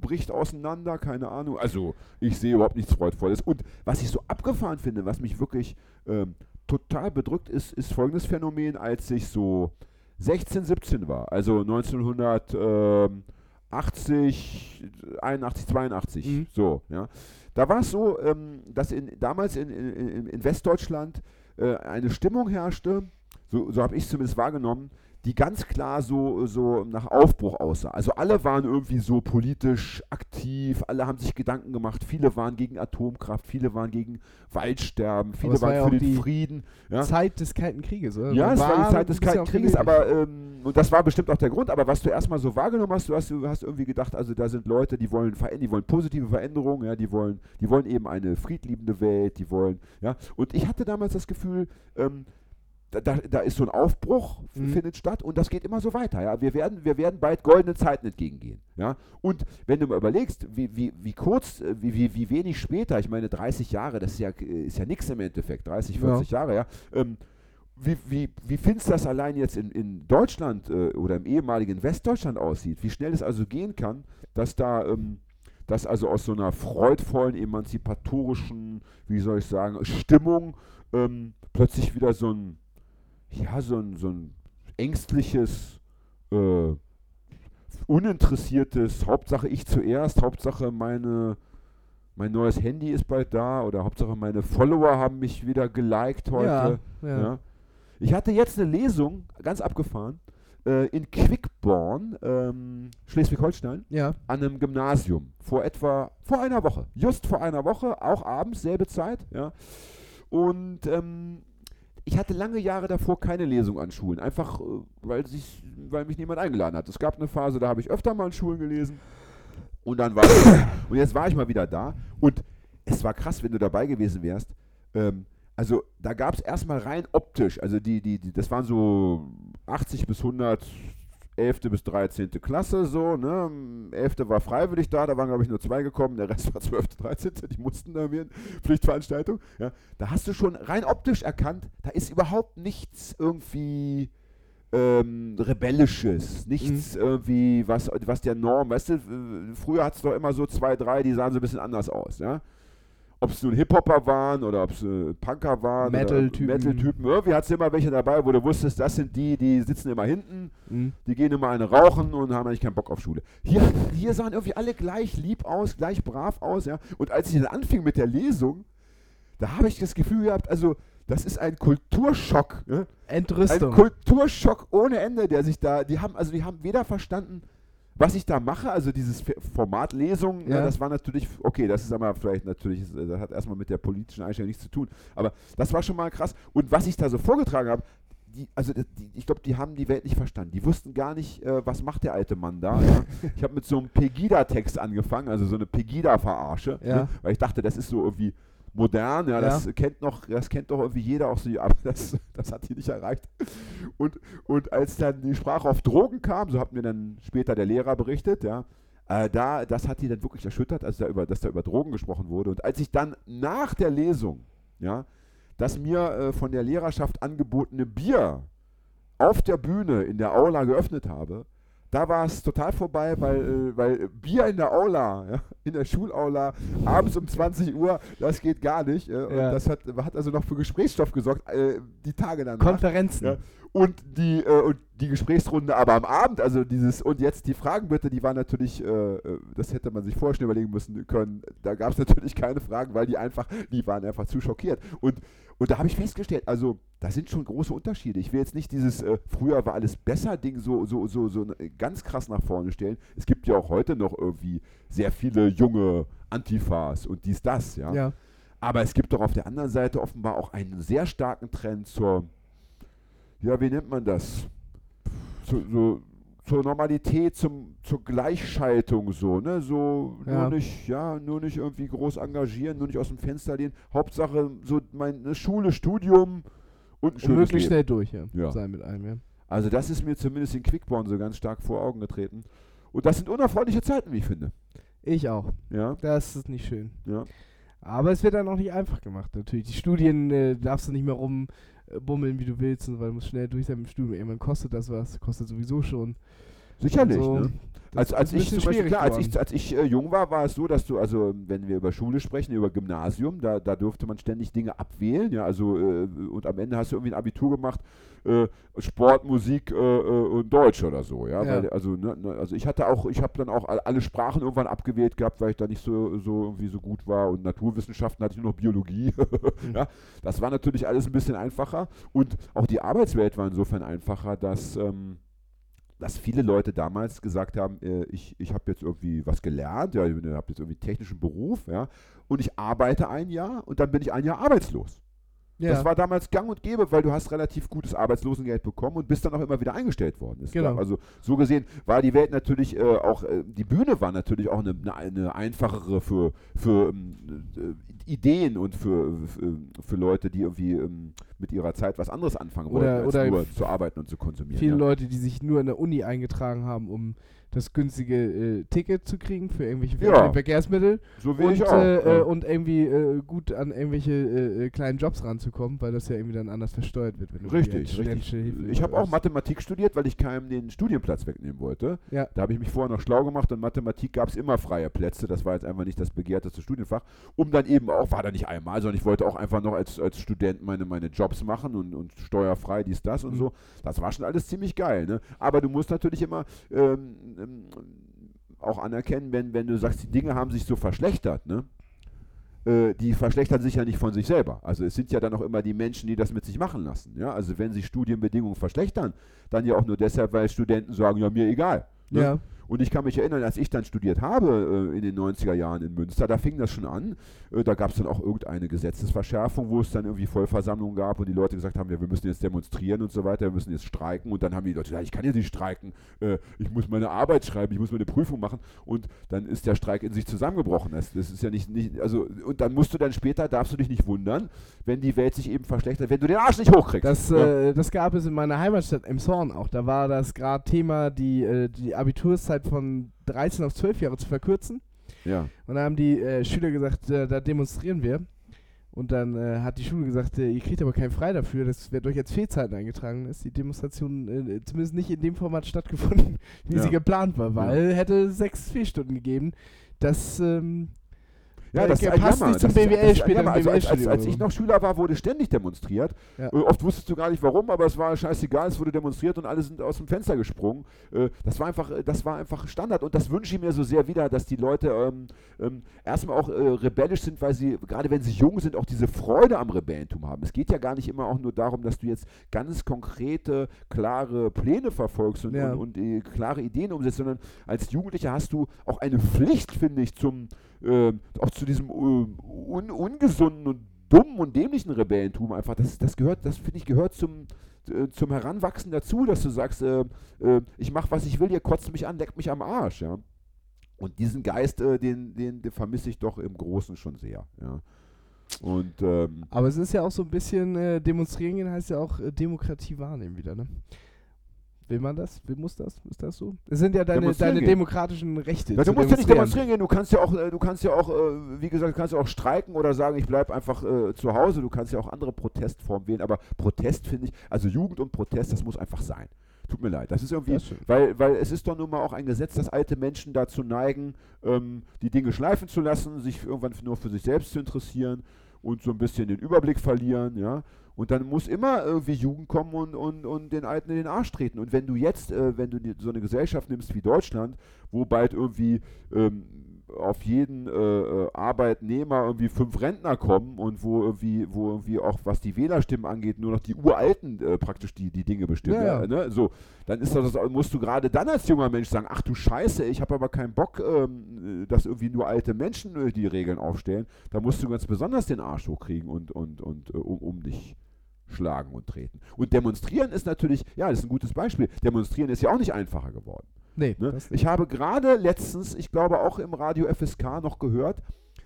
bricht auseinander, keine Ahnung. Also ich sehe überhaupt nichts Freudvolles. Und was ich so abgefahren finde, was mich wirklich ähm, total bedrückt, ist, ist folgendes Phänomen, als ich so 16, 17 war, also 1980, 81, 82, Mhm. so, ja. Da war es so, ähm, dass in, damals in, in, in- Westdeutschland äh, eine Stimmung herrschte, so, so habe ich es zumindest wahrgenommen, die ganz klar so, so nach Aufbruch aussah. Also alle waren irgendwie so politisch aktiv, alle haben sich Gedanken gemacht, viele waren gegen Atomkraft, viele waren gegen Waldsterben, viele es war waren ja für den Frieden. Ja? Zeit des Kalten Krieges, oder? Ja, es war die Zeit des Kalten Krieges, aber ähm, und das war bestimmt auch der Grund, aber was du erstmal so wahrgenommen hast, du hast, du hast irgendwie gedacht, also da sind Leute, die wollen verändern, die wollen positive Veränderungen, ja, die wollen, die wollen eben eine friedliebende Welt, die wollen, ja. Und ich hatte damals das Gefühl, ähm, da, da, ist so ein Aufbruch, Mhm. findet statt und das geht immer so weiter. Ja? Wir, werden, wir werden bald goldene Zeiten entgegengehen. Ja? Und wenn du mal überlegst, wie, wie, wie kurz, äh, wie, wie, wie wenig später, ich meine 30 Jahre, das ist ja, äh, ist ja nichts im Endeffekt, 30, 40 Jahre, ja. Ähm, wie, wie, wie findest du das allein jetzt in, in Deutschland äh, oder im ehemaligen Westdeutschland aussieht? Wie schnell es also gehen kann, dass da, ähm, dass also aus so einer freudvollen, emanzipatorischen, wie soll ich sagen, Stimmung ähm, plötzlich wieder so ein, ja, so ein, so ein ängstliches, äh, uninteressiertes, Hauptsache ich zuerst, Hauptsache meine, mein neues Handy ist bald da oder Hauptsache meine Follower haben mich wieder geliked heute. ja, ja. Ja. Ich hatte jetzt eine Lesung, ganz abgefahren, äh, in Quickborn, ähm, Schleswig-Holstein, ja. an einem Gymnasium vor etwa, vor einer Woche. Just vor einer Woche, auch abends, selbe Zeit, ja. Und ähm, ich hatte lange Jahre davor keine Lesung an Schulen, einfach äh, weil, sich, weil mich niemand eingeladen hat. Es gab eine Phase, da habe ich öfter mal an Schulen gelesen. Und dann war ich, (coughs) und jetzt war ich mal wieder da. Und es war krass, wenn du dabei gewesen wärst. Ähm, also da gab es erstmal rein optisch, also die, die, die, das waren so 80 bis 100 11. bis 13. Klasse so, ne? 11. war freiwillig da, da waren glaube ich nur zwei gekommen, der Rest (laughs) war 12. 13. Die mussten da wählen, Pflichtveranstaltung. Ja? Da hast du schon rein optisch erkannt, da ist überhaupt nichts irgendwie ähm, Rebellisches, nichts irgendwie, was, was der Norm, weißt du, äh, früher hat es doch immer so zwei, drei, die sahen so ein bisschen anders aus, ja. Ob es nun Hip-Hopper waren oder ob es äh, Punker waren Metal-Typen. Metal-Typen, irgendwie hat es immer welche dabei, wo du wusstest, das sind die, die sitzen immer hinten, Mhm. die gehen immer eine rauchen und haben eigentlich keinen Bock auf Schule. Hier, hier sahen irgendwie alle gleich lieb aus, gleich brav aus, ja. Und als ich dann anfing mit der Lesung, da habe ich das Gefühl gehabt, also das ist ein Kulturschock, ne? Ein Entrüstung. Kulturschock ohne Ende, der sich da, die haben, also die haben weder verstanden, was ich da mache, also dieses Format Lesung, ja. Ja. das war natürlich, okay, das ist aber vielleicht natürlich, das hat erstmal mit der politischen Einstellung nichts zu tun, aber das war schon mal krass. Und was ich da so vorgetragen habe, die, also die, ich glaube, die haben die Welt nicht verstanden. Die wussten gar nicht, äh, was macht der alte Mann da. Ja. (laughs) Ich habe mit so einem Pegida-Text angefangen, also so eine Pegida-Verarsche, ne, weil ich dachte, das ist so irgendwie modern, ja, das Ja. kennt noch, das kennt doch irgendwie jeder auch so, (laughs) aber das, das hat die nicht erreicht. Und, und als dann die Sprache auf Drogen kam, so hat mir dann später der Lehrer berichtet, ja, äh, da, das hat die dann wirklich erschüttert, als da über, dass da über Drogen gesprochen wurde. Und als ich dann nach der Lesung, ja, das mir äh, von der Lehrerschaft angebotene Bier auf der Bühne in der Aula geöffnet habe, da war es total vorbei, weil, äh, weil Bier in der Aula, (laughs) ja, in der Schulaula, abends um 20 Uhr, das geht gar nicht. Und Ja. das hat, hat also noch für Gesprächsstoff gesorgt, äh, die Tage danach. Konferenzen. Ja. Und die, äh, und die Gesprächsrunde aber am Abend, also dieses, und jetzt die Fragen bitte, die waren natürlich, äh, äh, das hätte man sich vorher schon überlegen müssen können. Da gab es (laughs) natürlich keine Fragen, weil die einfach, die waren einfach zu schockiert. Und, und da habe ich festgestellt, also da sind schon große Unterschiede. Ich will jetzt nicht dieses äh, früher war alles besser Ding so, so, so, so äh, ganz krass nach vorne stellen. Es gibt ja auch heute noch irgendwie sehr viele junge Antifas und dies, das, ja. Ja. Aber es gibt doch auf der anderen Seite offenbar auch einen sehr starken Trend zur, ja, wie nennt man das? Zu, so, zur Normalität, zum, zur Gleichschaltung so, ne? So Ja. nur nicht, ja, nur nicht irgendwie groß engagieren, nur nicht aus dem Fenster lehnen. Hauptsache so meine Schule, Studium und ein Und schönes möglichst Leben. schnell durch, ja. Ja. Sein mit einem, ja. Also das ist mir zumindest in Quickborn so ganz stark vor Augen getreten. Und das sind unerfreuliche Zeiten, wie ich finde. Ich auch. Ja, Das ist nicht schön. ja. Aber es wird dann auch nicht einfach gemacht, natürlich. Die Studien äh, darfst du nicht mehr rumbummeln, wie du willst, und weil du musst schnell durch sein dem Studium. Irgendwann kostet das was, kostet sowieso schon. Sicherlich, So, ne? Als, als ich Beispiel, klar, als ich, als ich äh, jung war, war es so, dass du, also wenn wir über Schule sprechen, über Gymnasium, da, da durfte man ständig Dinge abwählen, ja, also äh, und am Ende hast du irgendwie ein Abitur gemacht, äh, Sport, Musik äh, äh, und Deutsch oder so, ja, Ja. Weil, also, ne, ne, also ich hatte auch, ich habe dann auch all- alle Sprachen irgendwann abgewählt gehabt, weil ich da nicht so, so irgendwie so gut war und Naturwissenschaften hatte ich nur noch Biologie, (laughs) ja, das war natürlich alles ein bisschen einfacher und auch die Arbeitswelt war insofern einfacher, dass ähm, dass viele Leute damals gesagt haben, äh, ich, ich habe jetzt irgendwie was gelernt, ja, ich habe jetzt irgendwie einen technischen Beruf, ja, und ich arbeite ein Jahr und dann bin ich ein Jahr arbeitslos. Ja, Das war damals gang und gäbe, weil du hast relativ gutes Arbeitslosengeld bekommen und bist dann auch immer wieder eingestellt worden. Ist Genau. klar. Also so gesehen war die Welt natürlich äh, auch, äh, die Bühne war natürlich auch eine, eine, einfachere für, für ähm, äh, Ideen und für, für, für Leute, die irgendwie ähm, mit ihrer Zeit was anderes anfangen wollten, Oder- als oder nur zu arbeiten und zu konsumieren. viele ja. Leute, die sich nur in der Uni eingetragen haben, um das günstige äh, Ticket zu kriegen für irgendwelche Ja. Ver- Verkehrsmittel So wie und, ich auch. äh, ja. äh, und irgendwie äh, gut an irgendwelche äh, äh, kleinen Jobs ranzukommen, weil das ja irgendwie dann anders versteuert wird. Wenn du Richtig, richtig. Hilfe Ich habe auch. Mathematik studiert, weil ich keinem den Studienplatz wegnehmen wollte. Ja. Da habe ich mich vorher noch schlau gemacht und Mathematik gab es immer freie Plätze. Das war jetzt einfach nicht das begehrteste Studienfach. Um dann eben auch, war da nicht einmal, sondern ich wollte auch einfach noch als, als Student meine, meine Jobs machen und, und steuerfrei dies, das und Mhm. so. Das war schon alles ziemlich geil. Ne? Aber du musst natürlich immer ähm, ähm, auch anerkennen, wenn, wenn du sagst, die Dinge haben sich so verschlechtert, ne? äh, die verschlechtern sich ja nicht von sich selber. Also es sind ja dann auch immer die Menschen, die das mit sich machen lassen. Ja? Also wenn sich Studienbedingungen verschlechtern, dann ja auch nur deshalb, weil Studenten sagen, ja, mir egal. Ne? Ja. Und ich kann mich erinnern, als ich dann studiert habe äh, in den 90er Jahren in Münster, da fing das schon an. Äh, da gab es dann auch irgendeine Gesetzesverschärfung, wo es dann irgendwie Vollversammlungen gab und die Leute gesagt haben, ja, wir müssen jetzt demonstrieren und so weiter, wir müssen jetzt streiken. Und dann haben die Leute gesagt, ich kann jetzt nicht streiken, äh, ich muss meine Arbeit schreiben, ich muss meine Prüfung machen. Und dann ist der Streik in sich zusammengebrochen. Das, das ist ja nicht, nicht, also, und dann musst du dann später, darfst du dich nicht wundern, wenn die Welt sich eben verschlechtert, wenn du den Arsch nicht hochkriegst. Das, ja. äh, das gab es in meiner Heimatstadt Emshorn auch. Da war das gerade Thema, die, äh, die Abiturszeit von 13 auf 12 Jahre zu verkürzen. ja. Und da haben die äh, Schüler gesagt, äh, da demonstrieren wir. Und dann äh, hat die Schule gesagt, äh, ihr kriegt aber keinen Frei dafür, das wird euch als Fehlzeiten eingetragen. Ist die Demonstration äh, zumindest nicht in dem Format stattgefunden, (laughs) wie Ja. sie geplant war, weil hätte sechs Fehlstunden gegeben. Das ähm, Ja, Äh, das ist ein passt Jammer. nicht zum Das ist- das BWL ist ein später Jammer. im Also als, als, als ich noch Schüler war, wurde ständig demonstriert. Ja. Äh, oft wusstest du gar nicht warum, aber es war scheißegal, es wurde demonstriert und alle sind aus dem Fenster gesprungen. Äh, das, war einfach, das war einfach Standard und das wünsche ich mir so sehr wieder, dass die Leute ähm, ähm, erstmal auch äh, rebellisch sind, weil sie, gerade wenn sie jung sind, auch diese Freude am Rebellentum haben. Es geht ja gar nicht immer auch nur darum, dass du jetzt ganz konkrete, klare Pläne verfolgst und, Ja. und, und äh, klare Ideen umsetzt, sondern als Jugendlicher hast du auch eine Pflicht, finde ich, zum äh, auch zu diesem äh, un ungesunden und dummen und dämlichen Rebellentum einfach. Das, das gehört, das finde ich, gehört zum, äh, zum Heranwachsen dazu, dass du sagst, äh, äh, ich mache, was ich will, ihr kotzt mich an, leckt mich am Arsch, ja. Und diesen Geist, äh, den, den, den vermisse ich doch im Großen schon sehr, ja. Und ähm, Aber es ist ja auch so ein bisschen, äh, demonstrieren gehen heißt ja auch äh, Demokratie wahrnehmen wieder, ne? Will man das? Will, muss das? Ist das so? Es sind ja deine, deine demokratischen Rechte. Ja, du musst ja nicht demonstrieren gehen, du kannst ja auch, äh, du kannst ja auch, äh, wie gesagt, du kannst ja auch streiken oder sagen, ich bleibe einfach äh, zu Hause, du kannst ja auch andere Protestformen wählen, aber Protest finde ich, also Jugend und Protest, das muss einfach sein. Tut mir leid. Das ist irgendwie, Das weil, weil es ist doch nun mal auch ein Gesetz, dass alte Menschen dazu neigen, ähm, die Dinge schleifen zu lassen, sich irgendwann nur für sich selbst zu interessieren und so ein bisschen den Überblick verlieren, ja. Und dann muss immer irgendwie Jugend kommen und, und, und den Alten in den Arsch treten. Und wenn du jetzt, äh, wenn du so eine Gesellschaft nimmst wie Deutschland, wo bald irgendwie ähm, auf jeden äh, äh, Arbeitnehmer irgendwie fünf Rentner kommen und wo irgendwie, wo irgendwie auch was die Wählerstimmen angeht, nur noch die Uralten äh, praktisch die, die Dinge bestimmen. Ja, ja. Ne? So, dann ist das, musst du gerade dann als junger Mensch sagen, ach du Scheiße, ich habe aber keinen Bock, ähm, äh, dass irgendwie nur alte Menschen äh, die Regeln aufstellen. Da musst du ganz besonders den Arsch hochkriegen und, und, und äh, um, um dich schlagen und treten. Und demonstrieren ist natürlich, ja, das ist ein gutes Beispiel. Demonstrieren ist ja auch nicht einfacher geworden. Nee, Ne? Ich habe gerade letztens, ich glaube auch im Radio FSK noch gehört,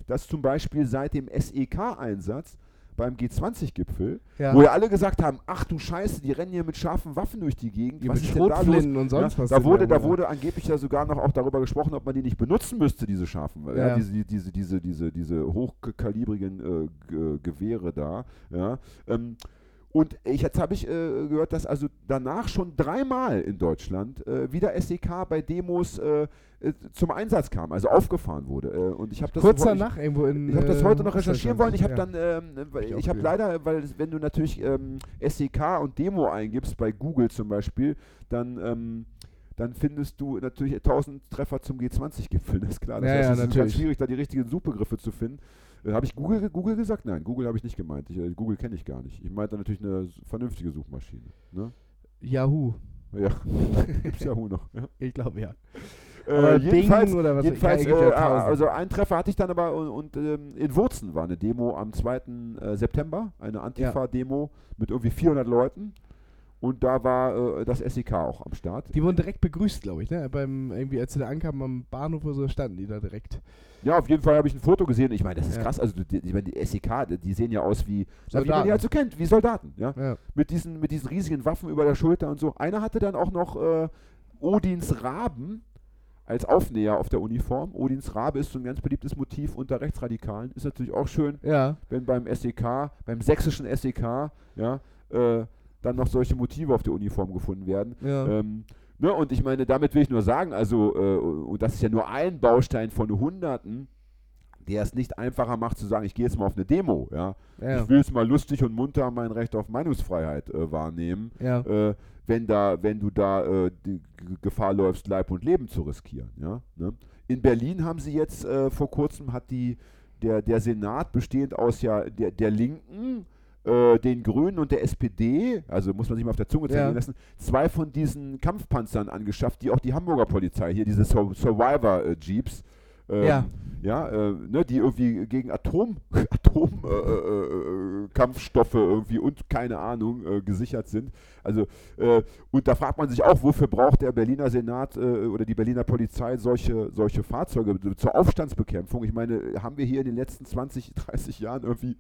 dass zum Beispiel seit dem SEK-Einsatz beim G20-Gipfel, Ja. wo ja alle gesagt haben, ach du Scheiße, die rennen hier mit scharfen Waffen durch die Gegend. Ja, was ist denn da los? Und sonst ja, was Da wurde, da wurde angeblich ja sogar noch auch darüber gesprochen, ob man die nicht benutzen müsste, diese scharfen, ja. Ja. diese, diese, diese, diese, diese hochkalibrigen äh, Gewehre da. Ja. Ähm, und ich, jetzt habe ich äh, gehört, dass also danach schon dreimal in Deutschland äh, wieder SEK bei Demos äh, äh, zum Einsatz kam, also aufgefahren wurde. Äh, und ich habe das Kurz wo- ich- danach irgendwo in. ich habe das äh, heute noch recherchieren wollen. Ich habe ja. dann, ähm, ich ich habe leider, weil wenn du natürlich ähm, SEK und Demo eingibst bei Google zum Beispiel, dann ähm, dann findest du natürlich 1000 Treffer zum G20-Gipfel. Das ist klar. Das Ja, heißt, ja, es ist ganz schwierig, da die richtigen Suchbegriffe zu finden. Äh, habe ich Google, Google gesagt? Nein, Google habe ich nicht gemeint. Ich, äh, Google kenne ich gar nicht. Ich meinte natürlich eine vernünftige Suchmaschine. Ne? Yahoo. Ja, (laughs) gibt's Yahoo noch. Ja. Ich glaube ja. Äh, jedenfalls, jedenfalls gibt ja äh, also einen Treffer hatte ich dann aber und, und ähm, in Wurzen war eine Demo am 2. Äh, September, eine Antifa-Demo mit irgendwie 400 Leuten und da war äh, das SEK auch am Start. Die wurden direkt begrüßt, glaube ich, ne? Beim, irgendwie, als sie da ankamen am Bahnhof oder so, standen die da direkt. Ja, auf jeden Fall habe ich ein Foto gesehen. Ich meine, das ist Ja. krass. Also die, ich meine, die SEK, die- sehen ja aus wie, na, wie man Soldaten. die halt so kennt, wie Soldaten. Ja? Ja. Mit, diesen, mit diesen riesigen Waffen über der Schulter und so. Einer hatte dann auch noch äh, Odins Raben als Aufnäher auf der Uniform. Odins Rabe ist so ein ganz beliebtes Motiv unter Rechtsradikalen. Ist natürlich auch schön, Ja. wenn beim SEK, beim sächsischen SEK, ja, äh, dann noch solche Motive auf der Uniform gefunden werden. Ja. Ähm, ne, und ich meine, damit will ich nur sagen, also, äh, und das ist ja nur ein Baustein von Hunderten, der es nicht einfacher macht zu sagen, ich gehe jetzt mal auf eine Demo, ja. ja. Ich will jetzt mal lustig und munter mein Recht auf Meinungsfreiheit äh, wahrnehmen, ja. äh, wenn da, wenn du da äh, die Gefahr läufst, Leib und Leben zu riskieren, ja. Ne? In Berlin haben sie jetzt äh, vor kurzem hat die der, der Senat bestehend aus ja der, der Linken, äh, den Grünen und der SPD, also muss man sich mal auf der Zunge zergehen Ja. lassen, zwei von diesen Kampfpanzern angeschafft, die auch die Hamburger Polizei hier, diese Sur Survivor-Jeeps, ähm, Ja. ja, äh, ne, die irgendwie gegen Atom, (laughs) Atom äh, äh, äh, irgendwie und keine Ahnung äh, gesichert sind. Also äh, und da fragt man sich auch, wofür braucht der Berliner Senat äh, oder die Berliner Polizei solche, solche Fahrzeuge zur Aufstandsbekämpfung? Ich meine, haben wir hier in den letzten 20, 30 (laughs) Jahren irgendwie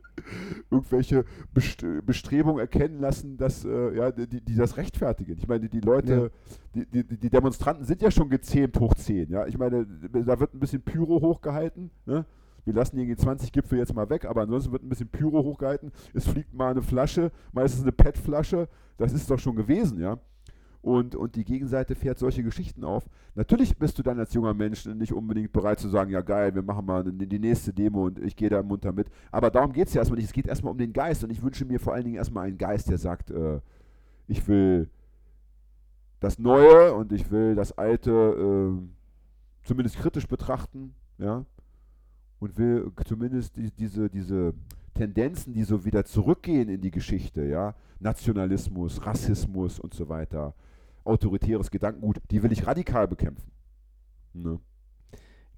irgendwelche Best Bestrebungen erkennen lassen, dass äh, ja, die, die das rechtfertigen? Ich meine, die Leute, die, die, die Demonstranten sind ja schon gezähmt hoch 10. Ja? Ich meine, da wird ein bisschen Pyro hochgehalten. Ne? Wir lassen die G20-Gipfel jetzt mal weg, aber ansonsten wird ein bisschen Pyro hochgehalten. Es fliegt mal eine Flasche, meistens eine PET-Flasche. Das ist doch schon gewesen, ja. Und, und die Gegenseite fährt solche Geschichten auf. Natürlich bist du dann als junger Mensch nicht unbedingt bereit zu sagen, ja geil, wir machen mal die die nächste Demo und ich gehe da munter mit. Aber darum geht es ja erstmal nicht. Es geht erstmal um den Geist. Und ich wünsche mir vor allen Dingen erstmal einen Geist, der sagt, äh, ich will das Neue und ich will das Alte äh, zumindest kritisch betrachten, ja, und will zumindest die, diese, diese Tendenzen, die so wieder zurückgehen in die Geschichte, ja, Nationalismus, Rassismus und so weiter, autoritäres Gedankengut, die will ich radikal bekämpfen. Ne?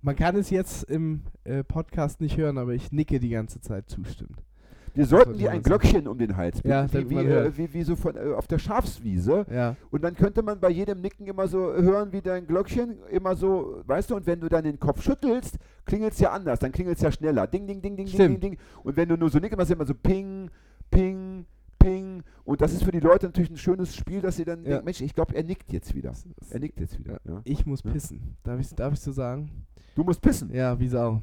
Man kann es jetzt im äh, Podcast nicht hören, aber ich nicke die ganze Zeit zustimmend. Wir sollten dir ein. Glöckchen um den Hals binden, Ja, wie, wie, äh, wie, wie so von, äh, auf der Schafswiese. Ja. Und dann könnte man bei jedem Nicken immer so hören, wie dein Glöckchen immer so, weißt du, und wenn du dann den Kopf schüttelst, klingelt es ja anders, dann klingelt es ja schneller. Ding, ding, ding, ding, ding, Stimmt. ding, ding. Und wenn du nur so nickst, machst du immer so ping, ping, ping. Und das ist für die Leute natürlich ein schönes Spiel, dass sie dann Ja. denken, Mensch, ich glaube, er nickt jetzt wieder. Er nickt jetzt wieder. Ja. Ich muss pissen. Darf ich, darf ich so sagen? Du musst pissen. Ja, wie Sau.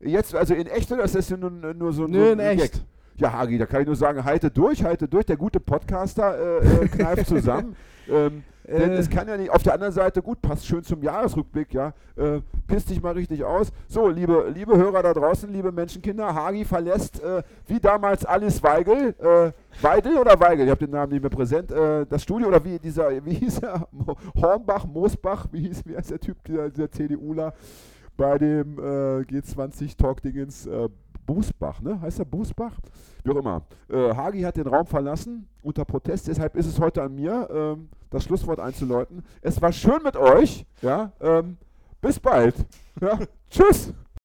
Jetzt, also in echt oder ist das nur, nur so, Nö, so in ein echt. Gag? Ja, Hagi, da kann ich nur sagen, halte durch, halte durch. Der gute Podcaster äh, äh, kneift (laughs) zusammen. ähm, denn Äh. es kann ja nicht, auf der anderen Seite, gut, passt schön zum Jahresrückblick, ja, äh, piss dich mal richtig aus. So, liebe, liebe Hörer da draußen, liebe Menschenkinder, Hagi verlässt, äh, wie damals Alice Weigel, äh, Weidel oder Weigel, ich habe den Namen nicht mehr präsent, äh, das Studio, oder wie dieser, wie hieß er, Hornbach, Moosbach, wie hieß, wie heißt der Typ, dieser, dieser CDUler, bei dem äh, G20-Talk-Dingens, Bußbach, ne? Heißt er Bußbach? Wie auch immer. Äh, Hagi hat den Raum verlassen unter Protest, deshalb ist es heute an mir, ähm, das Schlusswort einzuläuten. Es war schön mit euch, ja. Ähm, bis bald. Ja. (laughs) Tschüss.